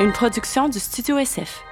une production du Studio SF.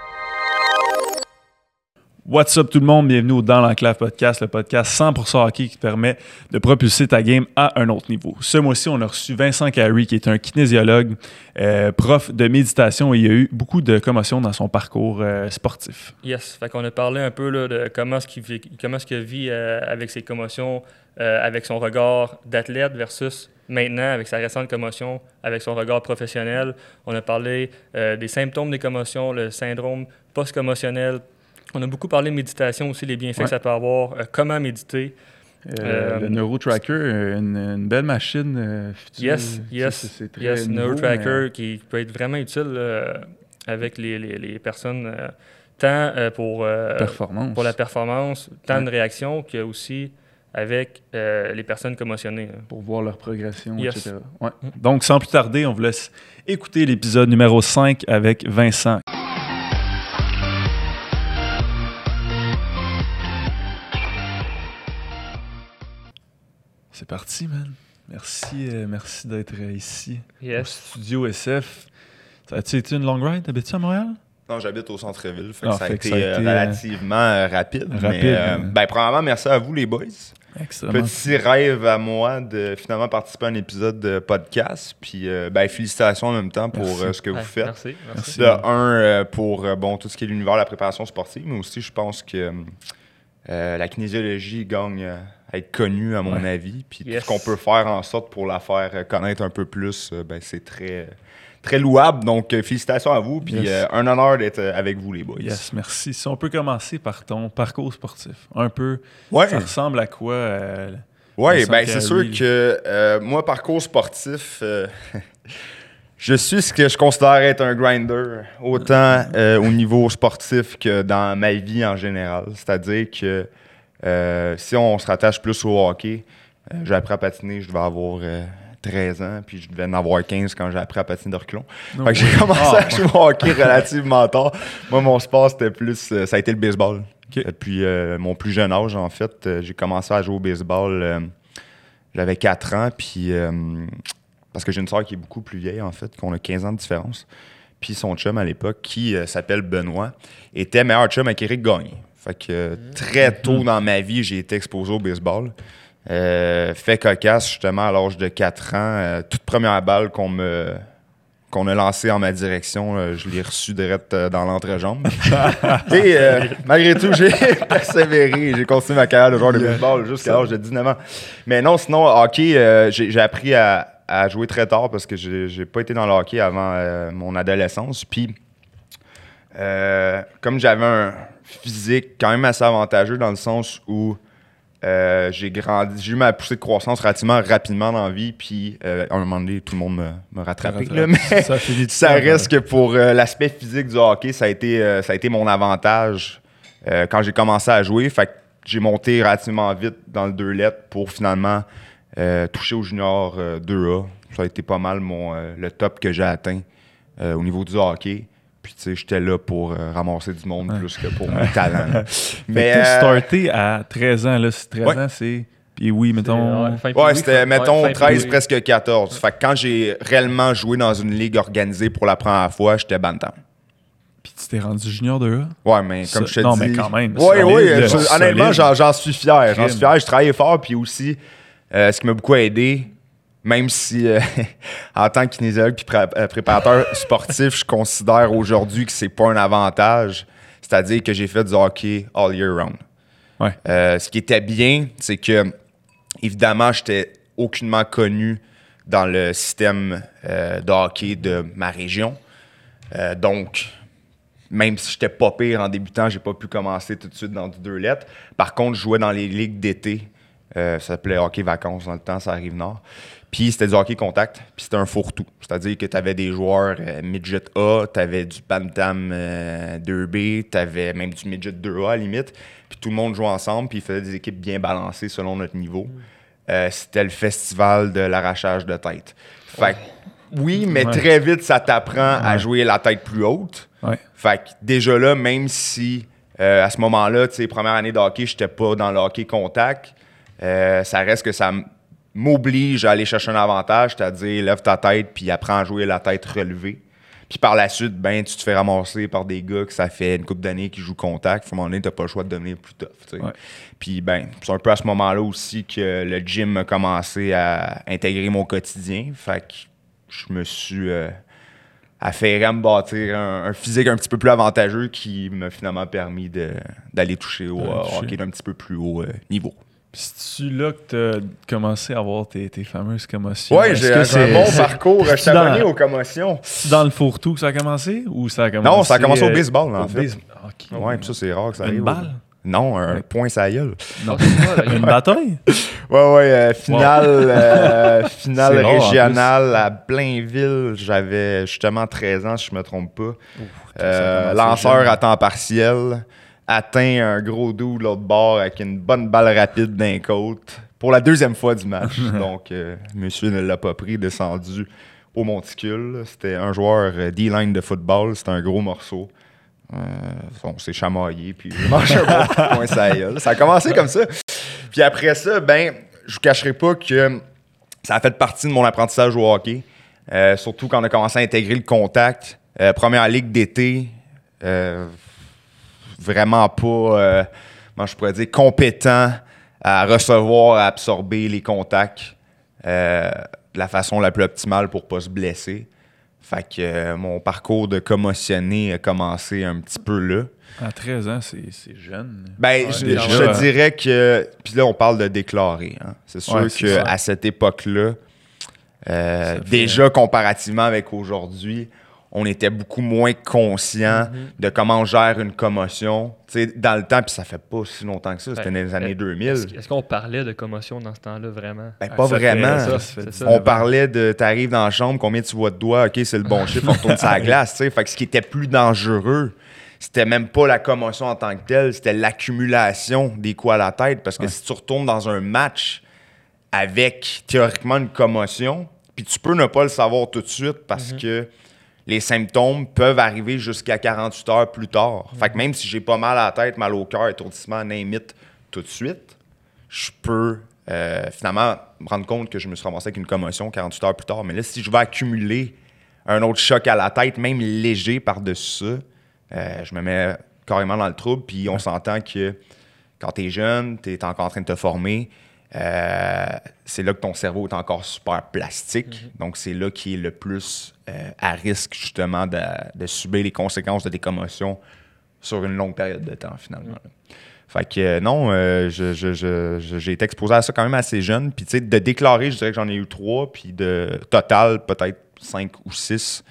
What's up tout le monde, bienvenue au Dans l'Enclave Podcast, le podcast 100% hockey qui te permet de propulser ta game à un autre niveau. Ce mois-ci, on a reçu Vincent Carey, qui est un kinésiologue, euh, prof de méditation, et il y a eu beaucoup de commotions dans son parcours euh, sportif. Yes, fait qu'on a parlé un peu là, de comment est-ce qu'il vit, comment est-ce qu'il vit euh, avec ses commotions, euh, avec son regard d'athlète versus maintenant avec sa récente commotion, avec son regard professionnel. On a parlé euh, des symptômes des commotions, le syndrome post-commotionnel. On a beaucoup parlé de méditation aussi, les bienfaits Ouais. que ça peut avoir, euh, comment méditer. Euh, le NeuroTracker, une, une belle machine. future. Yes, yes, c'est- c'est très yes, nouveau, NeuroTracker mais- qui peut être vraiment utile avec les, les- les personnes, tant pour, Performance. pour la performance, tant Ouais. de réaction que aussi avec euh, les personnes commotionnées. pour voir leur progression, Yes. etc. Ouais. Donc, sans plus tarder, on vous laisse écouter l'épisode numéro 5 avec Vincent. C'est parti, man. Merci, euh, merci d'être euh, ici au studio SF. Ça a-tu été une long ride? T'habites-tu à Montréal? Non, j'habite au centre-ville. Fait Ah, ça, a fait été, que ça a été, relativement euh, rapide. rapide, mais, euh, hein. ben, premièrement, merci à vous, les boys. Petit rêve à moi de finalement participer à un épisode de podcast. Puis, euh, ben, félicitations en même temps pour euh, ce que Ouais, vous faites. Merci. Merci. De un, euh, pour bon, tout ce qui est l'univers de la préparation sportive, mais aussi, je pense que euh, la kinésiologie gagne à être connue, à mon Ouais. avis. Puis Yes. tout ce qu'on peut faire en sorte pour la faire connaître un peu plus, euh, ben, c'est très, très louable. Donc, euh, félicitations à vous. Puis, Yes. euh, un honneur d'être euh, avec vous, les boys. Yes, merci. Si on peut commencer par ton parcours sportif, un peu, Ouais. ça ressemble à quoi? Oui, ben c'est sûr que moi, parcours sportif, je suis ce que je considère être un grinder, autant euh, au niveau sportif que dans ma vie en général. C'est-à-dire que euh, si on se rattache plus au hockey, euh, j'ai appris à patiner, je devais avoir 13 ans, puis je devais en avoir 15 quand j'ai appris à patiner de reculons. Fait que j'ai commencé Ah, à jouer au hockey relativement tard. Moi, mon sport, c'était plus. euh, ça a été le baseball. Depuis euh, mon plus jeune âge, en fait, euh, j'ai commencé à jouer au baseball. euh, J'avais 4 ans, puis. euh, parce que j'ai une soeur qui est beaucoup plus vieille, en fait, qu'on a 15 ans de différence. Puis son chum à l'époque, qui euh, s'appelle Benoît, était meilleur chum avec Eric Gagné. Fait que euh, très tôt dans ma vie, j'ai été exposé au baseball. Euh, fait cocasse, justement, à l'âge de 4 ans, euh, toute première balle qu'on me qu'on a lancée en ma direction, euh, je l'ai reçue direct dans l'entrejambe. Et malgré tout, j'ai persévéré. J'ai continué ma carrière de joueur de baseball jusqu'à l'âge de 19 ans. Mais non, sinon, hockey, j'ai appris à, à jouer très tard parce que j'ai pas été dans le hockey avant mon adolescence. Puis, comme j'avais un physique quand même assez avantageux dans le sens où euh, j'ai grandi, j'ai eu ma poussée de croissance relativement rapidement dans la vie, puis euh, à un moment donné, tout le monde me, me rattrapait. mais ça reste que pour euh, l'aspect physique du hockey, ça a été, ça a été mon avantage quand j'ai commencé à jouer. Fait j'ai monté relativement vite dans le deux lettres pour finalement toucher au junior euh, 2A. Ça a été pas mal mon, le top que j'ai atteint au niveau du hockey. Puis, tu sais, j'étais là pour euh, ramasser du monde plus que pour mon talent. là. Mais t'as euh, starté à 13 ans, là, c'est 13 Ouais. ans, c'est... Puis oui, mettons... Ouais, c'était, mettons, ouais, fin 13, puis-oui. presque 14. Fait que quand j'ai réellement joué dans une ligue organisée pour la première fois, j'étais bantam. Puis tu t'es rendu junior de A? Ouais, mais comme je te non, dis. mais quand même, Oui, oui. là, honnêtement, j'en, suis fier. J'en suis fier. Je travaillais fort. Puis aussi, euh, ce qui m'a beaucoup aidé, même si euh, en tant que kinésiologue puis pré- euh, préparateur sportif, je considère aujourd'hui que c'est pas un avantage. C'est-à-dire que j'ai fait du hockey all year round. Ouais. Euh, ce qui était bien, c'est que, évidemment, j'étais aucunement connu dans le système euh, de hockey de ma région. Donc, même si j'étais pas pire en débutant, j'ai pas pu commencer tout de suite dans du deux lettres. Par contre, je jouais dans les ligues d'été. Euh, ça s'appelait hockey vacances dans le temps, ça arrive nord. Puis c'était du hockey contact, puis c'était un fourre-tout. C'est-à-dire que tu avais des joueurs euh, midget A, tu avais du bantam euh, 2B, tu avais même du midget 2A à la limite. Puis tout le monde jouait ensemble, puis ils faisaient des équipes bien balancées selon notre niveau. Euh, c'était le festival de l'arrachage de tête. Fait que, oui, mais Ouais. très vite, ça t'apprend à jouer la tête plus haute. Ouais. Fait que déjà là, même si euh, à ce moment-là, tu sais, première année de hockey, j'étais pas dans le hockey contact, euh, ça reste que ça m'oblige à aller chercher un avantage, c'est-à-dire lève ta tête puis apprends à jouer la tête relevée. Puis par la suite, ben, tu te fais ramasser par des gars que ça fait une couple d'années qui jouent contact. À un moment donné, t'as pas le choix de devenir plus tough. Ouais. Puis ben, c'est un peu à ce moment-là aussi que le gym a commencé à intégrer mon quotidien. Fait que je me suis euh, affairé à me bâtir un, un physique un petit peu plus avantageux qui m'a finalement permis d'aller toucher au euh, toucher. hockey d'un petit peu plus haut euh, niveau. C'est-tu là que t'as commencé à avoir tes, tes fameuses commotions? Est-ce j'ai un c'est- bon parcours. Je suis abonné aux commotions. C'est dans le fourre-tout que ça a commencé ou ça a commencé Non, ça a commencé au euh, baseball, en fait. Ok. Ouais, puis ça, c'est rare que ça arrive. Une balle? Non, un Ouais. point sa gueule. Non. Ah. Une bataille? Ouais, ouais, euh, finale, euh, finale régionale à Blainville. J'avais justement 13 ans, si je me trompe pas. Euh, lanceur à temps partiel. Atteint un gros doux de l'autre bord avec une bonne balle rapide d'un côte. Pour la deuxième fois du match. Donc, euh, monsieur ne l'a pas pris, descendu au monticule. C'était un joueur euh, D-line de football. C'était un gros morceau. Euh, on s'est chamaillé, puis j'ai mangé un bon gueule. Ça a commencé comme ça. Puis après ça, ben, je vous cacherai pas que ça a fait partie de mon apprentissage au hockey. Euh, surtout quand on a commencé à intégrer le contact. Première ligue d'été, vraiment pas, euh, comment je pourrais dire, compétent à recevoir, à absorber les contacts euh, de la façon la plus optimale pour pas se blesser. Fait que euh, mon parcours de commotionné a commencé un petit peu là. À 13 ans, c'est jeune. Ben, Ouais, je, te dirais que. Puis là, on parle de déclarer. hein. C'est sûr Ouais, qu'à cette époque-là, euh, déjà comparativement avec aujourd'hui, on était beaucoup moins conscient Mm-hmm. de comment on gère une commotion. Tu sais, dans le temps, puis ça fait pas si longtemps que ça, c'était Ben, dans les années euh, 2000. Est-ce qu'on parlait de commotion dans ce temps-là, vraiment? Ben, pas ça vraiment. ça, ça fait C'est 19 ça. On parlait de t'arrives dans la chambre, combien tu vois de doigts, ok, c'est le bon chiffre, on retourne la glace, tu sais. Fait que ce qui était plus dangereux, c'était même pas la commotion en tant que telle, c'était l'accumulation des coups à la tête. Parce que Ouais. si tu retournes dans un match avec théoriquement une commotion, puis tu peux ne pas le savoir tout de suite parce que les symptômes peuvent arriver jusqu'à 48 heures plus tard. Fait que même si j'ai pas mal à la tête, mal au cœur, étourdissement, name it, tout de suite, je peux euh, finalement me rendre compte que je me suis ramassé avec une commotion 48 heures plus tard. Mais là, si je vais accumuler un autre choc à la tête, même léger par-dessus ça, euh, je me mets carrément dans le trouble. Puis on s'entend que quand tu es jeune, tu es encore en train de te former. Euh, c'est là que ton cerveau est encore super plastique. Donc, c'est là qui est le plus euh, à risque, justement, de, de subir les conséquences de tes commotions sur une longue période de temps, finalement. là. Fait que euh, non, je- je- je- je- j'ai été exposé à ça quand même assez jeune. Puis, tu sais, de déclarer, je dirais que j'en ai eu trois. Puis, de total, peut-être cinq ou six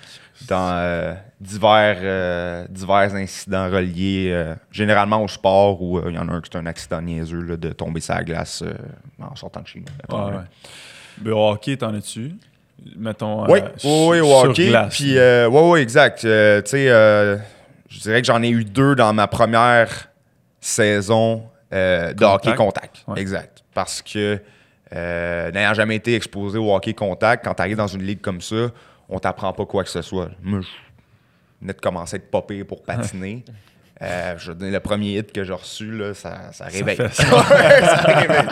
dans euh, divers, euh, divers incidents reliés euh, généralement au sport où il y en a un qui est un accident niaiseux là, de tomber sur la glace en sortant de chez nous. Ouais, ouais. Ben, au hockey, t'en as-tu? Mettons. Oui, oui, oui, au hockey. glace. Puis, oui, oui, exact. Tu sais, je dirais que j'en ai eu deux dans ma première saison de hockey contact. Ouais. Exact. Parce que, n'ayant jamais été exposé au hockey contact, quand tu arrives dans une ligue comme ça, on t'apprend pas quoi que ce soit. Moi, je venais de commencer à être popé pour patiner. Euh, je le premier hit que j'ai reçu, là, ça, ça réveille. ça. réveille.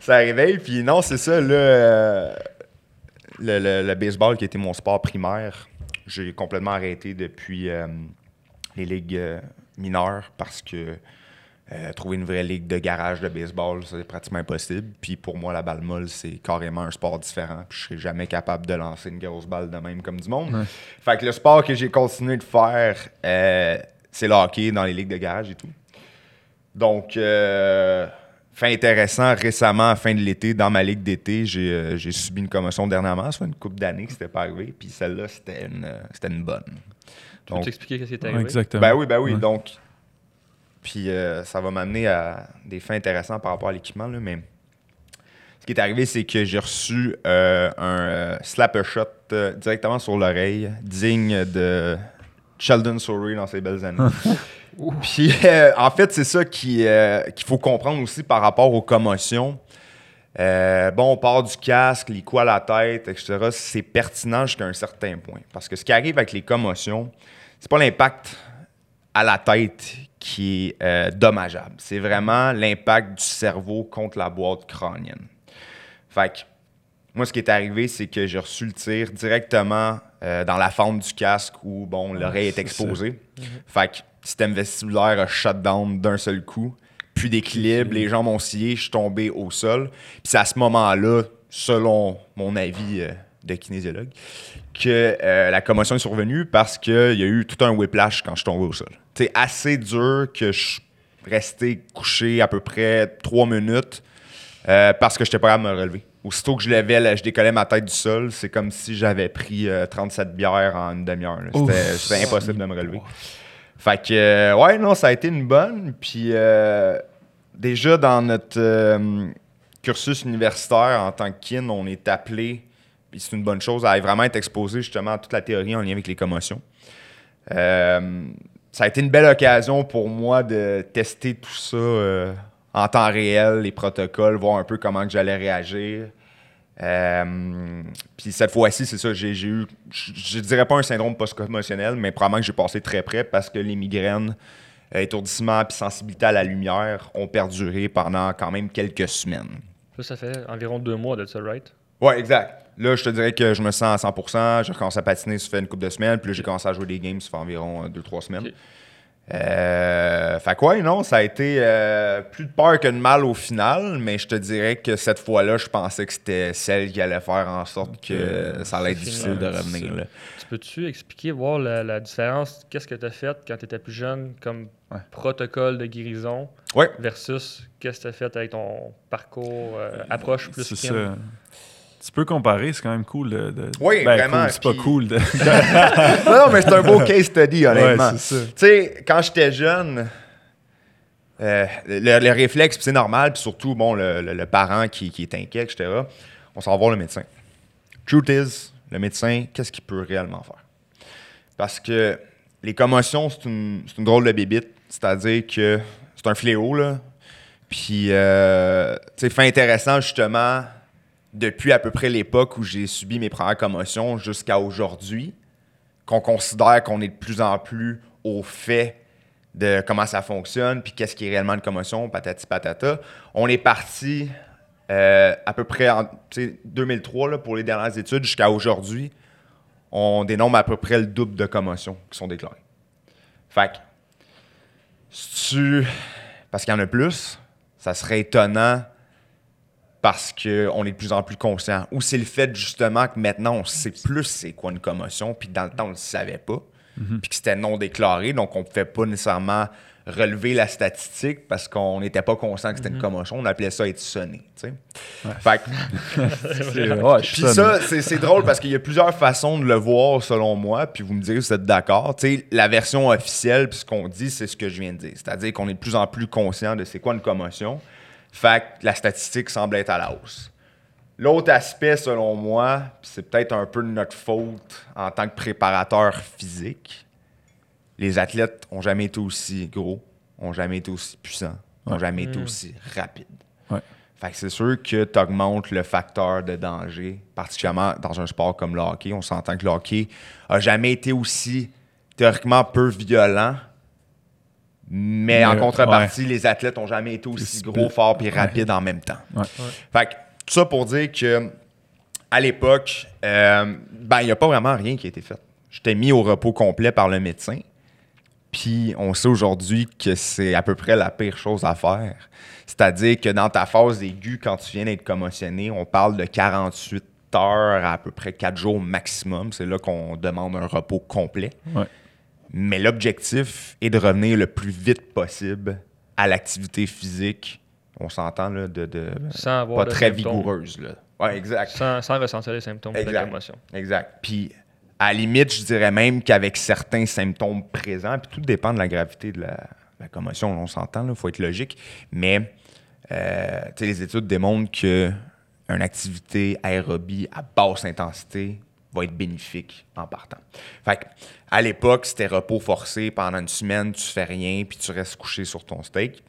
Ça réveille. Puis non, c'est ça, là, euh, le, le- le baseball qui était mon sport primaire, j'ai complètement arrêté depuis euh, les ligues mineures parce que euh, trouver une vraie ligue de garage de baseball, c'est pratiquement impossible. Puis pour moi, la balle molle, c'est carrément un sport différent. Puis je serais jamais capable de lancer une grosse balle de même comme du monde. Ouais. Fait que le sport que j'ai continué de faire, euh, c'est le hockey dans les ligues de garage et tout. Donc, euh, fait intéressant, récemment, à la fin de l'été, dans ma ligue d'été, j'ai euh, j'ai subi une commotion dernièrement. Ça fait une couple d'années que c'était pas arrivé. Puis celle-là, c'était une, c'était une bonne. Tu peux t'expliquer ce qui est Ouais, arrivé? exactement. ben oui, ben oui. Ouais. Donc, puis euh, ça va m'amener à des faits intéressants par rapport à l'équipement, là, mais ce qui est arrivé, c'est que j'ai reçu euh, un euh, slap shot directement sur l'oreille, digne de Sheldon Surrey dans ses belles années. Puis en fait, c'est ça qui, qu'il faut comprendre aussi par rapport aux commotions. Euh, bon, on part du casque, les coups à la tête, etc. C'est pertinent jusqu'à un certain point. Parce que ce qui arrive avec les commotions, c'est pas l'impact à la tête qui est euh, dommageable. C'est vraiment l'impact du cerveau contre la boîte crânienne. Fait que moi, ce qui est arrivé, c'est que j'ai reçu le tir directement euh, dans la fente du casque où, bon, l'oreille est exposée. Fait que le système vestibulaire a shut down d'un seul coup. Plus d'équilibre, les jambes ont scié, je suis tombé au sol. Puis c'est à ce moment-là, selon mon avis euh, de kinésiologue, que euh, la commotion est survenue parce qu'il y a eu tout un whiplash quand je suis tombé au sol. C'est assez dur que je suis resté couché à peu près trois minutes euh, parce que je n'étais pas capable de me relever. Aussitôt que je levais, là, je décollais ma tête du sol, c'est comme si j'avais pris euh, 37 bières en une demi-heure. C'était impossible de me relever. Fait que, euh, ouais, non, ça a été une bonne. Puis, euh, déjà dans notre euh, cursus universitaire en tant que kin, on est appelé, c'est une bonne chose, à vraiment être exposé justement à toute la théorie en lien avec les commotions. Euh, ça a été une belle occasion pour moi de tester tout ça euh, en temps réel, les protocoles, voir un peu comment que j'allais réagir. Euh, puis cette fois-ci, c'est ça, j'ai eu, je, dirais pas un syndrome post-commotionnel, mais probablement que j'ai passé très près parce que les migraines, étourdissement puis sensibilité à la lumière ont perduré pendant quand même quelques semaines. Ça, ça fait environ deux mois de ça, right? Ouais, exact. Là, je te dirais que je me sens à 100%. J'ai recommencé à patiner, ça fait une couple de semaines. Puis là, j'ai commencé à jouer des games, ça fait environ 2-3 semaines. Ok. Euh, fait quoi, non, ça a été euh, plus de peur que de mal au final, mais je te dirais que cette fois-là, je pensais que c'était celle qui allait faire en sorte que Euh, ça allait être difficile de revenir. là. Tu peux-tu expliquer, voir la, la différence, qu'est-ce que tu as fait quand tu étais plus jeune comme Ouais. protocole de guérison Ouais. versus qu'est-ce que tu as fait avec ton parcours, euh, approche plus C'est. Tu peux comparer, c'est quand même cool de. de- Oui, ben, vraiment, cool, C'est pas cool de. non, non, mais c'est un beau case study, honnêtement. Ouais. Tu sais, quand j'étais jeune, euh, le, le réflexe, c'est normal, puis surtout, bon, le, le- le parent qui, qui est inquiet, etc., on s'en va voir le médecin. Truth is, le médecin, qu'est-ce qu'il peut réellement faire? Parce que les commotions, c'est une, une drôle de bébite, c'est-à-dire que c'est un fléau, là. Puis, euh, tu sais, fait intéressant, justement, depuis à peu près l'époque où j'ai subi mes premières commotions jusqu'à aujourd'hui, qu'on considère qu'on est de plus en plus au fait de comment ça fonctionne, puis qu'est-ce qui est réellement une commotion, patati patata. On est parti euh, à peu près en tu sais, 2003 là, pour les dernières études jusqu'à aujourd'hui. On dénombre à peu près le double de commotions qui sont déclarées. Fait que, si tu. Parce qu'il y en a plus, ça serait étonnant parce qu'on est de plus en plus conscient. Ou c'est le fait justement que maintenant on sait plus c'est quoi une commotion, puis dans le temps on ne le savait pas, puis que c'était non déclaré, donc on ne pouvait pas nécessairement relever la statistique parce qu'on n'était pas conscient que c'était une commotion, on appelait ça être sonné. tu sais. Fait que- C'est- ouais, je puis ça, c'est c'est drôle parce qu'il y a plusieurs façons de le voir selon moi, puis vous me direz si vous êtes d'accord. Tu sais, la version officielle, puis ce qu'on dit, c'est ce que je viens de dire. C'est-à-dire qu'on est de plus en plus conscient de c'est quoi une commotion. Fait que la statistique semble être à la hausse. L'autre aspect, selon moi, c'est peut-être un peu de notre faute en tant que préparateur physique, les athlètes ont jamais été aussi gros, ont jamais été aussi puissants, ont Ouais. jamais été Mm. aussi rapides. Ouais. Fait que c'est sûr que tu augmentes le facteur de danger, particulièrement dans un sport comme le hockey. On s'entend que le hockey a jamais été aussi théoriquement peu violent, mais en contrepartie, les athlètes ont jamais été aussi gros, forts et ouais. rapides en même temps. Ouais. Fait que tout ça pour dire que à l'époque, euh, ben il n'y a pas vraiment rien qui a été fait. J'étais mis au repos complet par le médecin. Puis on sait aujourd'hui que c'est à peu près la pire chose à faire. C'est-à-dire que dans ta phase aiguë, quand tu viens d'être commotionné, on parle de 48 heures à, à peu près 4 jours maximum. C'est là qu'on demande un repos complet. Ouais. Mais l'objectif est de revenir le plus vite possible à l'activité physique. On s'entend là, de, de Sans avoir pas de très symptômes. vigoureuse. Là. Ouais, exact. Sans, sans ressentir les symptômes de la Exact. commotion. Exact. Puis, à la limite, je dirais même qu'avec certains symptômes présents, puis tout dépend de la gravité de la, la commotion, on s'entend, il faut être logique, mais euh, tu sais, les études démontrent que une activité aérobie à basse intensité va être bénéfique en partant. Fait que, à l'époque, c'était repos forcé pendant une semaine, tu fais rien, puis tu restes couché sur ton steak.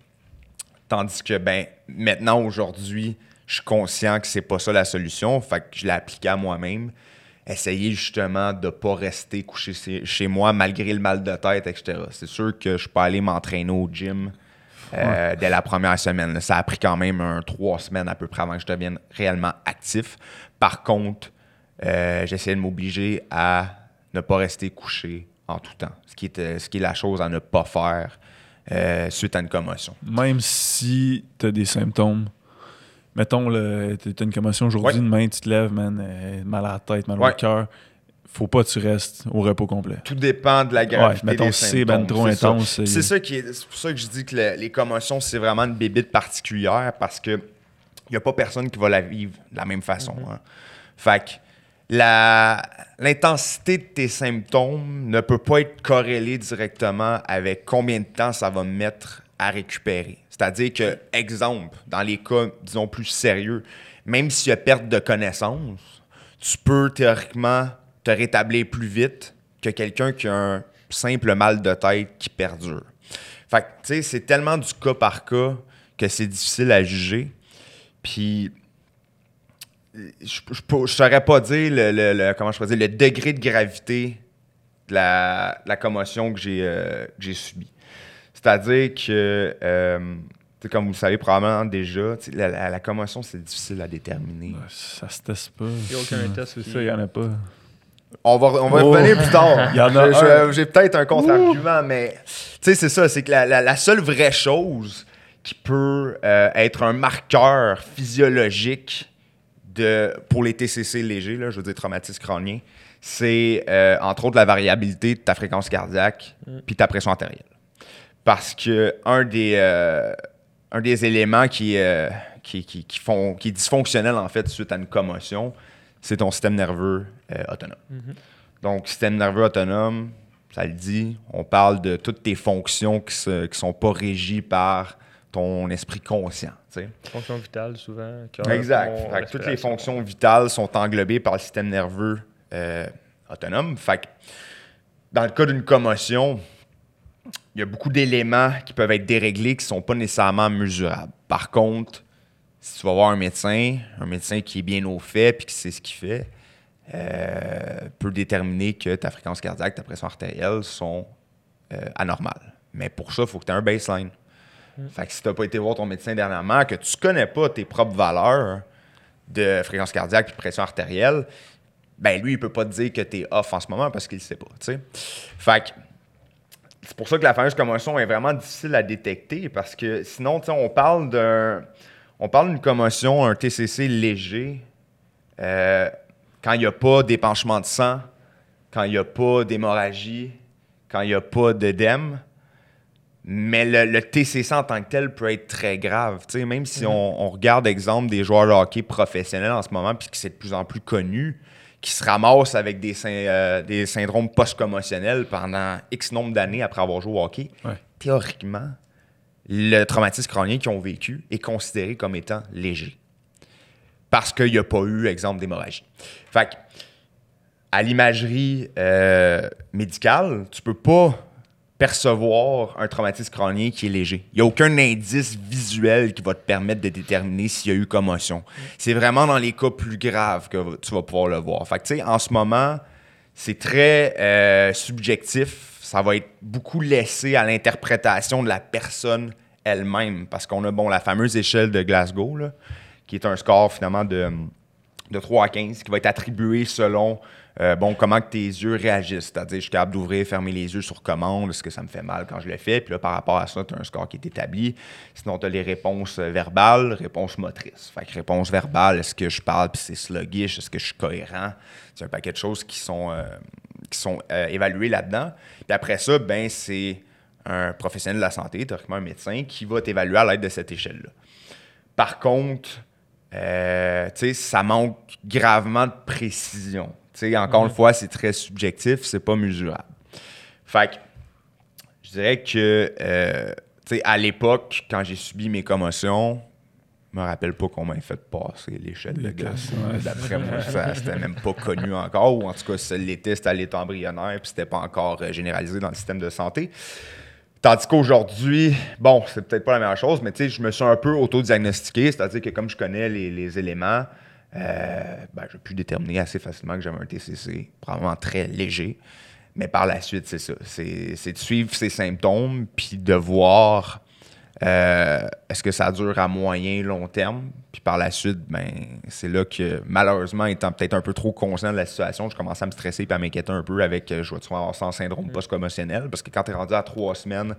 Tandis que, ben, maintenant, aujourd'hui, je suis conscient que c'est pas ça la solution. Fait que je l'ai appliqué à moi-même. Essayer justement de pas rester couché chez- chez moi malgré le mal de tête, etc. C'est sûr que je peux aller m'entraîner au gym euh, dès la première semaine. Ça a pris quand même un, trois semaines à peu près avant que je devienne réellement actif. Par contre, euh, j'essayais de m'obliger à ne pas rester couché en tout temps, ce qui est, ce qui est la chose à ne pas faire euh, suite à une commotion. Même si tu as des symptômes, mettons, tu as une commotion aujourd'hui, Ouais. demain, tu te lèves, man, euh, mal à la tête, mal au Ouais. cœur, faut pas que tu restes au repos complet. Tout dépend de la gravité Ouais, mettons, c'est ben trop intense, C'est ça qui est, c'est pour ça que je dis que le- les commotions, c'est vraiment une bébite particulière parce que il n'y a pas personne qui va la vivre de la même façon. hein. Fait que l'intensité de tes symptômes ne peut pas être corrélée directement avec combien de temps ça va me mettre à récupérer. C'est-à-dire que, exemple, dans les cas, disons, plus sérieux, même s'il y a perte de connaissance, tu peux théoriquement te rétablir plus vite que quelqu'un qui a un simple mal de tête qui perdure. Fait que, tu sais, c'est tellement du cas par cas que c'est difficile à juger. Puis, je ne saurais pas dire le, le- le- comment je dire, le degré de gravité de la, de la commotion que j'ai euh, que j'ai subie. C'est-à-dire que, euh, tu sais, comme vous le savez probablement déjà, la, la- la commotion, c'est difficile à déterminer. Ça se teste pas. Il y a aucun test ça, il y en a pas. On va, on va Oh. revenir plus tard. Il y en a Je- je- un. J'ai peut-être un contre-argument, mais tu sais, c'est ça. C'est que la, la- la seule vraie chose qui peut euh, être un marqueur physiologique de, pour les TCC légers, là, je veux dire traumatisme crânien, c'est euh, entre autres la variabilité de ta fréquence cardiaque puis ta pression artérielle. Parce que un des, euh, un des éléments qui, euh, qui, qui, qui font, qui est dysfonctionnel en fait suite à une commotion, c'est ton système nerveux autonome. Donc, système nerveux autonome, ça le dit, on parle de toutes tes fonctions qui ne sont pas régies par ton esprit conscient. Tu sais. Fonction vitale, souvent. cœur, Exact. Fait que toutes les fonctions vitales sont englobées par le système nerveux euh, autonome. Fait que dans le cas d'une commotion, il y a beaucoup d'éléments qui peuvent être déréglés qui ne sont pas nécessairement mesurables. Par contre, si tu vas voir un médecin, un médecin qui est bien au fait puis qui sait ce qu'il fait, euh, peut déterminer que ta fréquence cardiaque, ta pression artérielle sont euh, anormales. Mais pour ça, il faut que tu aies un baseline. Fait que si tu n'as pas été voir ton médecin dernièrement, que tu connais pas tes propres valeurs de fréquence cardiaque et pression artérielle, ben lui, il peut pas te dire que tu es off en ce moment parce qu'il ne sait pas. tu. Fait que c'est pour ça que la fameuse commotion est vraiment difficile à détecter parce que sinon, tu on parle d'un. On parle d'une commotion, un TCC léger, euh, quand il n'y a pas d'épanchement de sang, quand il n'y a pas d'hémorragie, quand il n'y a pas d'œdème. Mais le, le TCC en tant que tel peut être très grave. Même si on, on regarde, exemple, des joueurs de hockey professionnels en ce moment, puis que c'est de plus en plus connu, qui se ramassent avec des, euh, des syndromes post-commotionnels pendant X nombre d'années après avoir joué au hockey, Ouais. théoriquement, le traumatisme crânien qu'ils ont vécu est considéré comme étant léger. Parce qu'il n'y a pas eu, exemple, d'hémorragie. Fait que, à l'imagerie euh, médicale, tu peux pas percevoir un traumatisme crânien qui est léger. Il n'y a aucun indice visuel qui va te permettre de déterminer s'il y a eu commotion. C'est vraiment dans les cas plus graves que tu vas pouvoir le voir. Fait que, en ce moment, c'est très euh, subjectif. Ça va être beaucoup laissé à l'interprétation de la personne elle-même. Parce qu'on a, bon, la fameuse échelle de Glasgow, là, qui est un score finalement de, de 3 à 15, qui va être attribué selon euh, bon, comment que tes yeux réagissent? C'est-à-dire, je suis capable d'ouvrir, fermer les yeux sur commande, est-ce que ça me fait mal quand je le fais? Puis là, par rapport à ça, tu as un score qui est établi. Sinon, tu as les réponses euh, verbales, réponses motrices. Fait que réponse verbale, est-ce que je parle puis c'est sluggish? Est-ce que je suis cohérent? C'est un paquet de choses qui sont, euh, évaluées là-dedans. Puis après ça, ben, c'est un professionnel de la santé, théoriquement un médecin, qui va t'évaluer à l'aide de cette échelle-là. Par contre, euh, tu sais, ça manque gravement de précision. Tu sais, encore une fois, c'est très subjectif, c'est pas mesurable. Fait que, je dirais que, euh, tu sais, à l'époque, quand j'ai subi mes commotions, je me rappelle pas qu'on m'a fait passer l'échelle de glace. Ouais. D'après moi, ça, c'était même pas connu encore, ou en tout cas, ça l'était, c'était à l'état embryonnaire, puis c'était pas encore euh, généralisé dans le système de santé. Tandis qu'aujourd'hui, bon, c'est peut-être pas la meilleure chose, mais tu sais, je me suis un peu auto-diagnostiqué, c'est-à-dire que comme je connais les, les éléments, ben, j'ai pu déterminer assez facilement que j'avais un TCC, probablement très léger. Mais par la suite, c'est ça. C'est de suivre ses symptômes, puis de voir Euh, Est-ce que ça dure à moyen, long terme? Puis par la suite, ben, c'est là que, malheureusement, étant peut-être un peu trop conscient de la situation, je commençais à me stresser et à m'inquiéter un peu avec, euh, je vais avoir en syndrome post-commotionnel? Parce que quand tu es rendu à trois semaines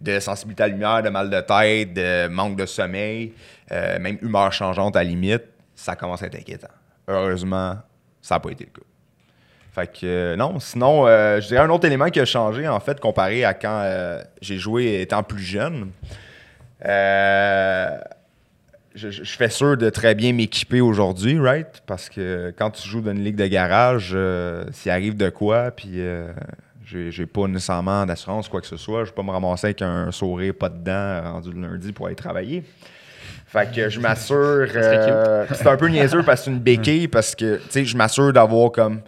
de sensibilité à la lumière, de mal de tête, de manque de sommeil, euh, même humeur changeante à la limite, ça commence à être inquiétant. Heureusement, ça n'a pas été le cas. Fait que euh, non, sinon, euh, je dirais un autre élément qui a changé en fait comparé à quand euh, j'ai joué étant plus jeune. Je, fais sûr de très bien m'équiper aujourd'hui, right? Parce que quand tu joues dans une ligue de garage, s'il arrive de quoi, puis j'ai pas nécessairement d'assurance, quoi que ce soit, je vais pas me ramasser avec un sourire pas dedans rendu le lundi pour aller travailler. Fait que je m'assure. euh, c'est un peu niaiseux parce que c'est une béquille, parce que tu sais, je m'assure d'avoir comme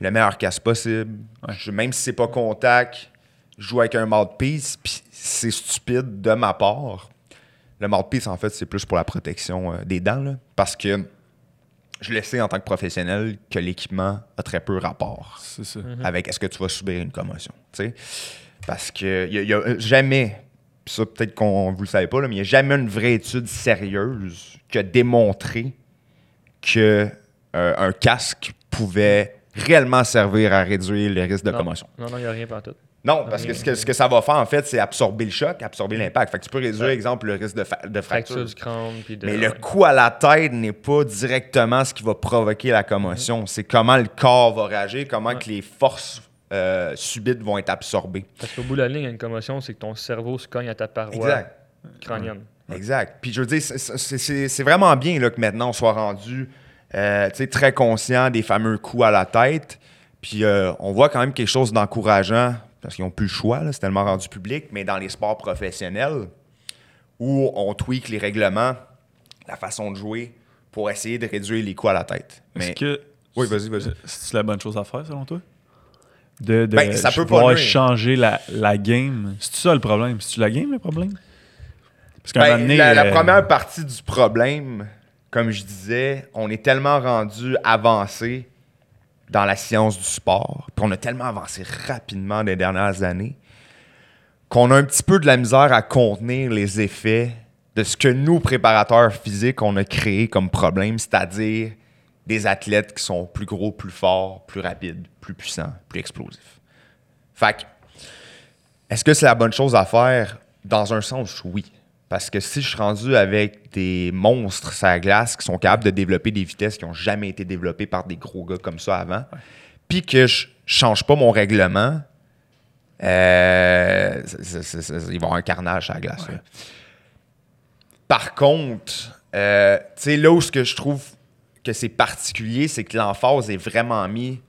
le meilleur casse possible. Je- même si c'est pas contact, je joue avec un mouthpiece, puis c'est stupide de ma part. Le mouthpiece, en fait, c'est plus pour la protection euh, des dents, là, parce que je le sais en tant que professionnel que l'équipement a très peu rapport ça. avec est-ce que tu vas subir une commotion. tu sais. Parce que il y, a euh, jamais, ça peut-être qu'on vous le savez pas, là, mais il n'y a jamais une vraie étude sérieuse qui a démontré que euh, un casque pouvait réellement servir à réduire le risque de Non. commotion. Non, non, il n'y a rien partout. Non, parce que ce, que ce que ça va faire, en fait, c'est absorber le choc, absorber l'impact. Fait que tu peux réduire, exemple, le risque de, fa- de fracture. Fracture du crâne. Puis de, Mais le coup à la tête n'est pas directement ce qui va provoquer la commotion. C'est comment le corps va réagir, comment que les forces euh, subites vont être absorbées. Parce qu'au bout de la ligne, une commotion, c'est que ton cerveau se cogne à ta paroi Exact. crânienne. Exact. Puis je veux dire, c'est- vraiment bien là, que maintenant on soit rendu euh, très conscient des fameux coups à la tête. Puis euh, on voit quand même quelque chose d'encourageant, parce qu'ils n'ont plus le choix, c'est tellement rendu public, mais dans les sports professionnels, où on tweak les règlements, la façon de jouer, pour essayer de réduire les coups à la tête. Est-ce Mais que Oui, vas-y, vas-y. c'est la bonne chose à faire selon toi? De, de Ben, ça peut pas changer la, la game. C'est ça le problème? C'est-tu la game le problème? Parce qu'à Ben, la euh, première partie du problème, comme je disais, on est tellement rendu avancé dans la science du sport, puis on a tellement avancé rapidement des dernières années, qu'on a un petit peu de la misère à contenir les effets de ce que nous, préparateurs physiques, on a créé comme problème, c'est-à-dire des athlètes qui sont plus gros, plus forts, plus rapides, plus puissants, plus explosifs. Fait est-ce que c'est la bonne chose à faire? Dans un sens, oui. Parce que si je suis rendu avec des monstres sur la glace qui sont capables de développer des vitesses qui n'ont jamais été développées par des gros gars comme ça avant, puis que je change pas mon règlement, euh, il va y avoir un carnage sur la glace. Par contre, euh, tu sais, là où ce que je trouve que c'est particulier, c'est que l'emphase est vraiment mis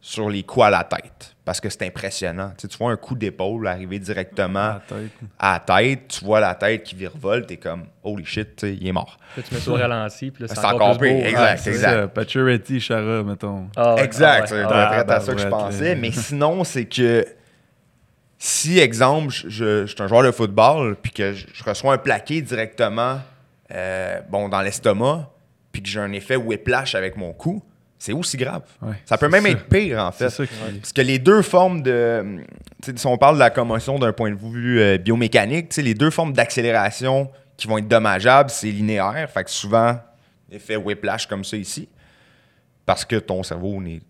sur les coups à la tête. Parce que c'est impressionnant. Tu sais, tu vois un coup d'épaule arriver directement à la tête. à la tête, tu vois la tête qui virevolte, t'es comme holy shit, tu sais, il est mort. Là, tu mets ça au ralenti, puis là, c'est C'est encore, encore plus beau. exact, C'est exact. ça, Pacioretty, Chara, mettons. Ah ouais, exact, ah c'est ah ouais. prêt à ça que je pensais. Mais sinon, c'est que si, exemple, je, je- je suis un joueur de football, puis que je, je reçois un plaqué directement euh, bon, dans l'estomac, puis que j'ai un effet whiplash avec mon cou, c'est aussi grave. Ouais, ça peut même ça. être pire, en fait. Ça qui. Parce que les deux formes de. Si on parle de la commotion d'un point de vue euh, biomécanique, les deux formes d'accélération qui vont être dommageables, c'est linéaire. Fait que souvent, effet whiplash comme ça ici. Parce que ton cerveau n'est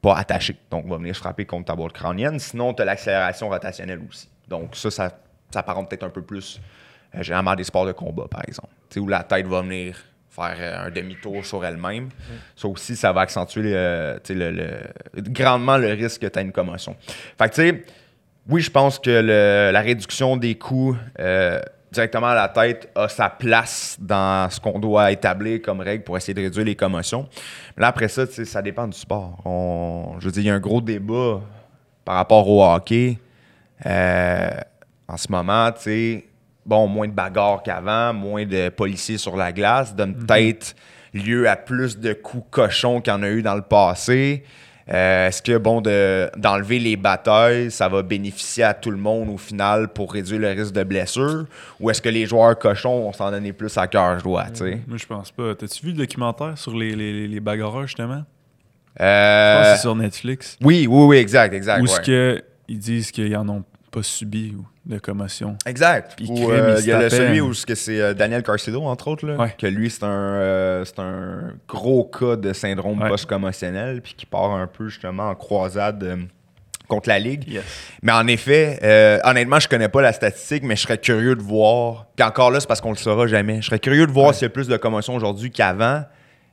pas attaché. Donc, va venir se frapper contre ta boîte crânienne. Sinon, tu as l'accélération rotationnelle aussi. Donc, ça, ça, ça peut-être un peu plus, euh, généralement, à des sports de combat, par exemple. Tu sais, où la tête va venir faire euh, un demi-tour sur elle-même. Ça aussi, ça va accentuer le- le- grandement le risque que tu aies une commotion. Fait que, tu sais, oui, je pense que la réduction des coûts euh, directement à la tête a sa place dans ce qu'on doit établir comme règle pour essayer de réduire les commotions. Mais là, après ça, ça dépend du sport. On- je veux dire, il y a un gros débat par rapport au hockey. Euh, en ce moment, tu sais, bon, moins de bagarres qu'avant, moins de policiers sur la glace, donne peut-être lieu à plus de coups cochons qu'il y en a eu dans le passé. Euh, Est-ce que, bon, de- d'enlever les batailles, ça va bénéficier à tout le monde au final pour réduire le risque de blessure? Ou est-ce que les joueurs cochons vont s'en donner plus à cœur joie, tu sais? Moi, je pense pas. T'as-tu vu le documentaire sur les, les, les bagarreurs, justement? Je pense Euh, que c'est sur Netflix. oui, oui, oui, exact, exact. Où ouais. ce que ils disent qu'ils en ont pas subi de commotion. Exact. Crime, euh, il il y a celui où c'est euh, Daniel Carcedo, entre autres, là, Ouais. que lui, c'est un, euh, un gros cas de syndrome Ouais. post-commotionnel, puis qui part un peu justement en croisade euh, contre la Ligue. Yes. Mais en effet, honnêtement, je connais pas la statistique, mais je serais curieux de voir. Puis encore là, c'est parce qu'on le saura jamais. Je serais curieux de voir Ouais. s'il y a plus de commotion aujourd'hui qu'avant.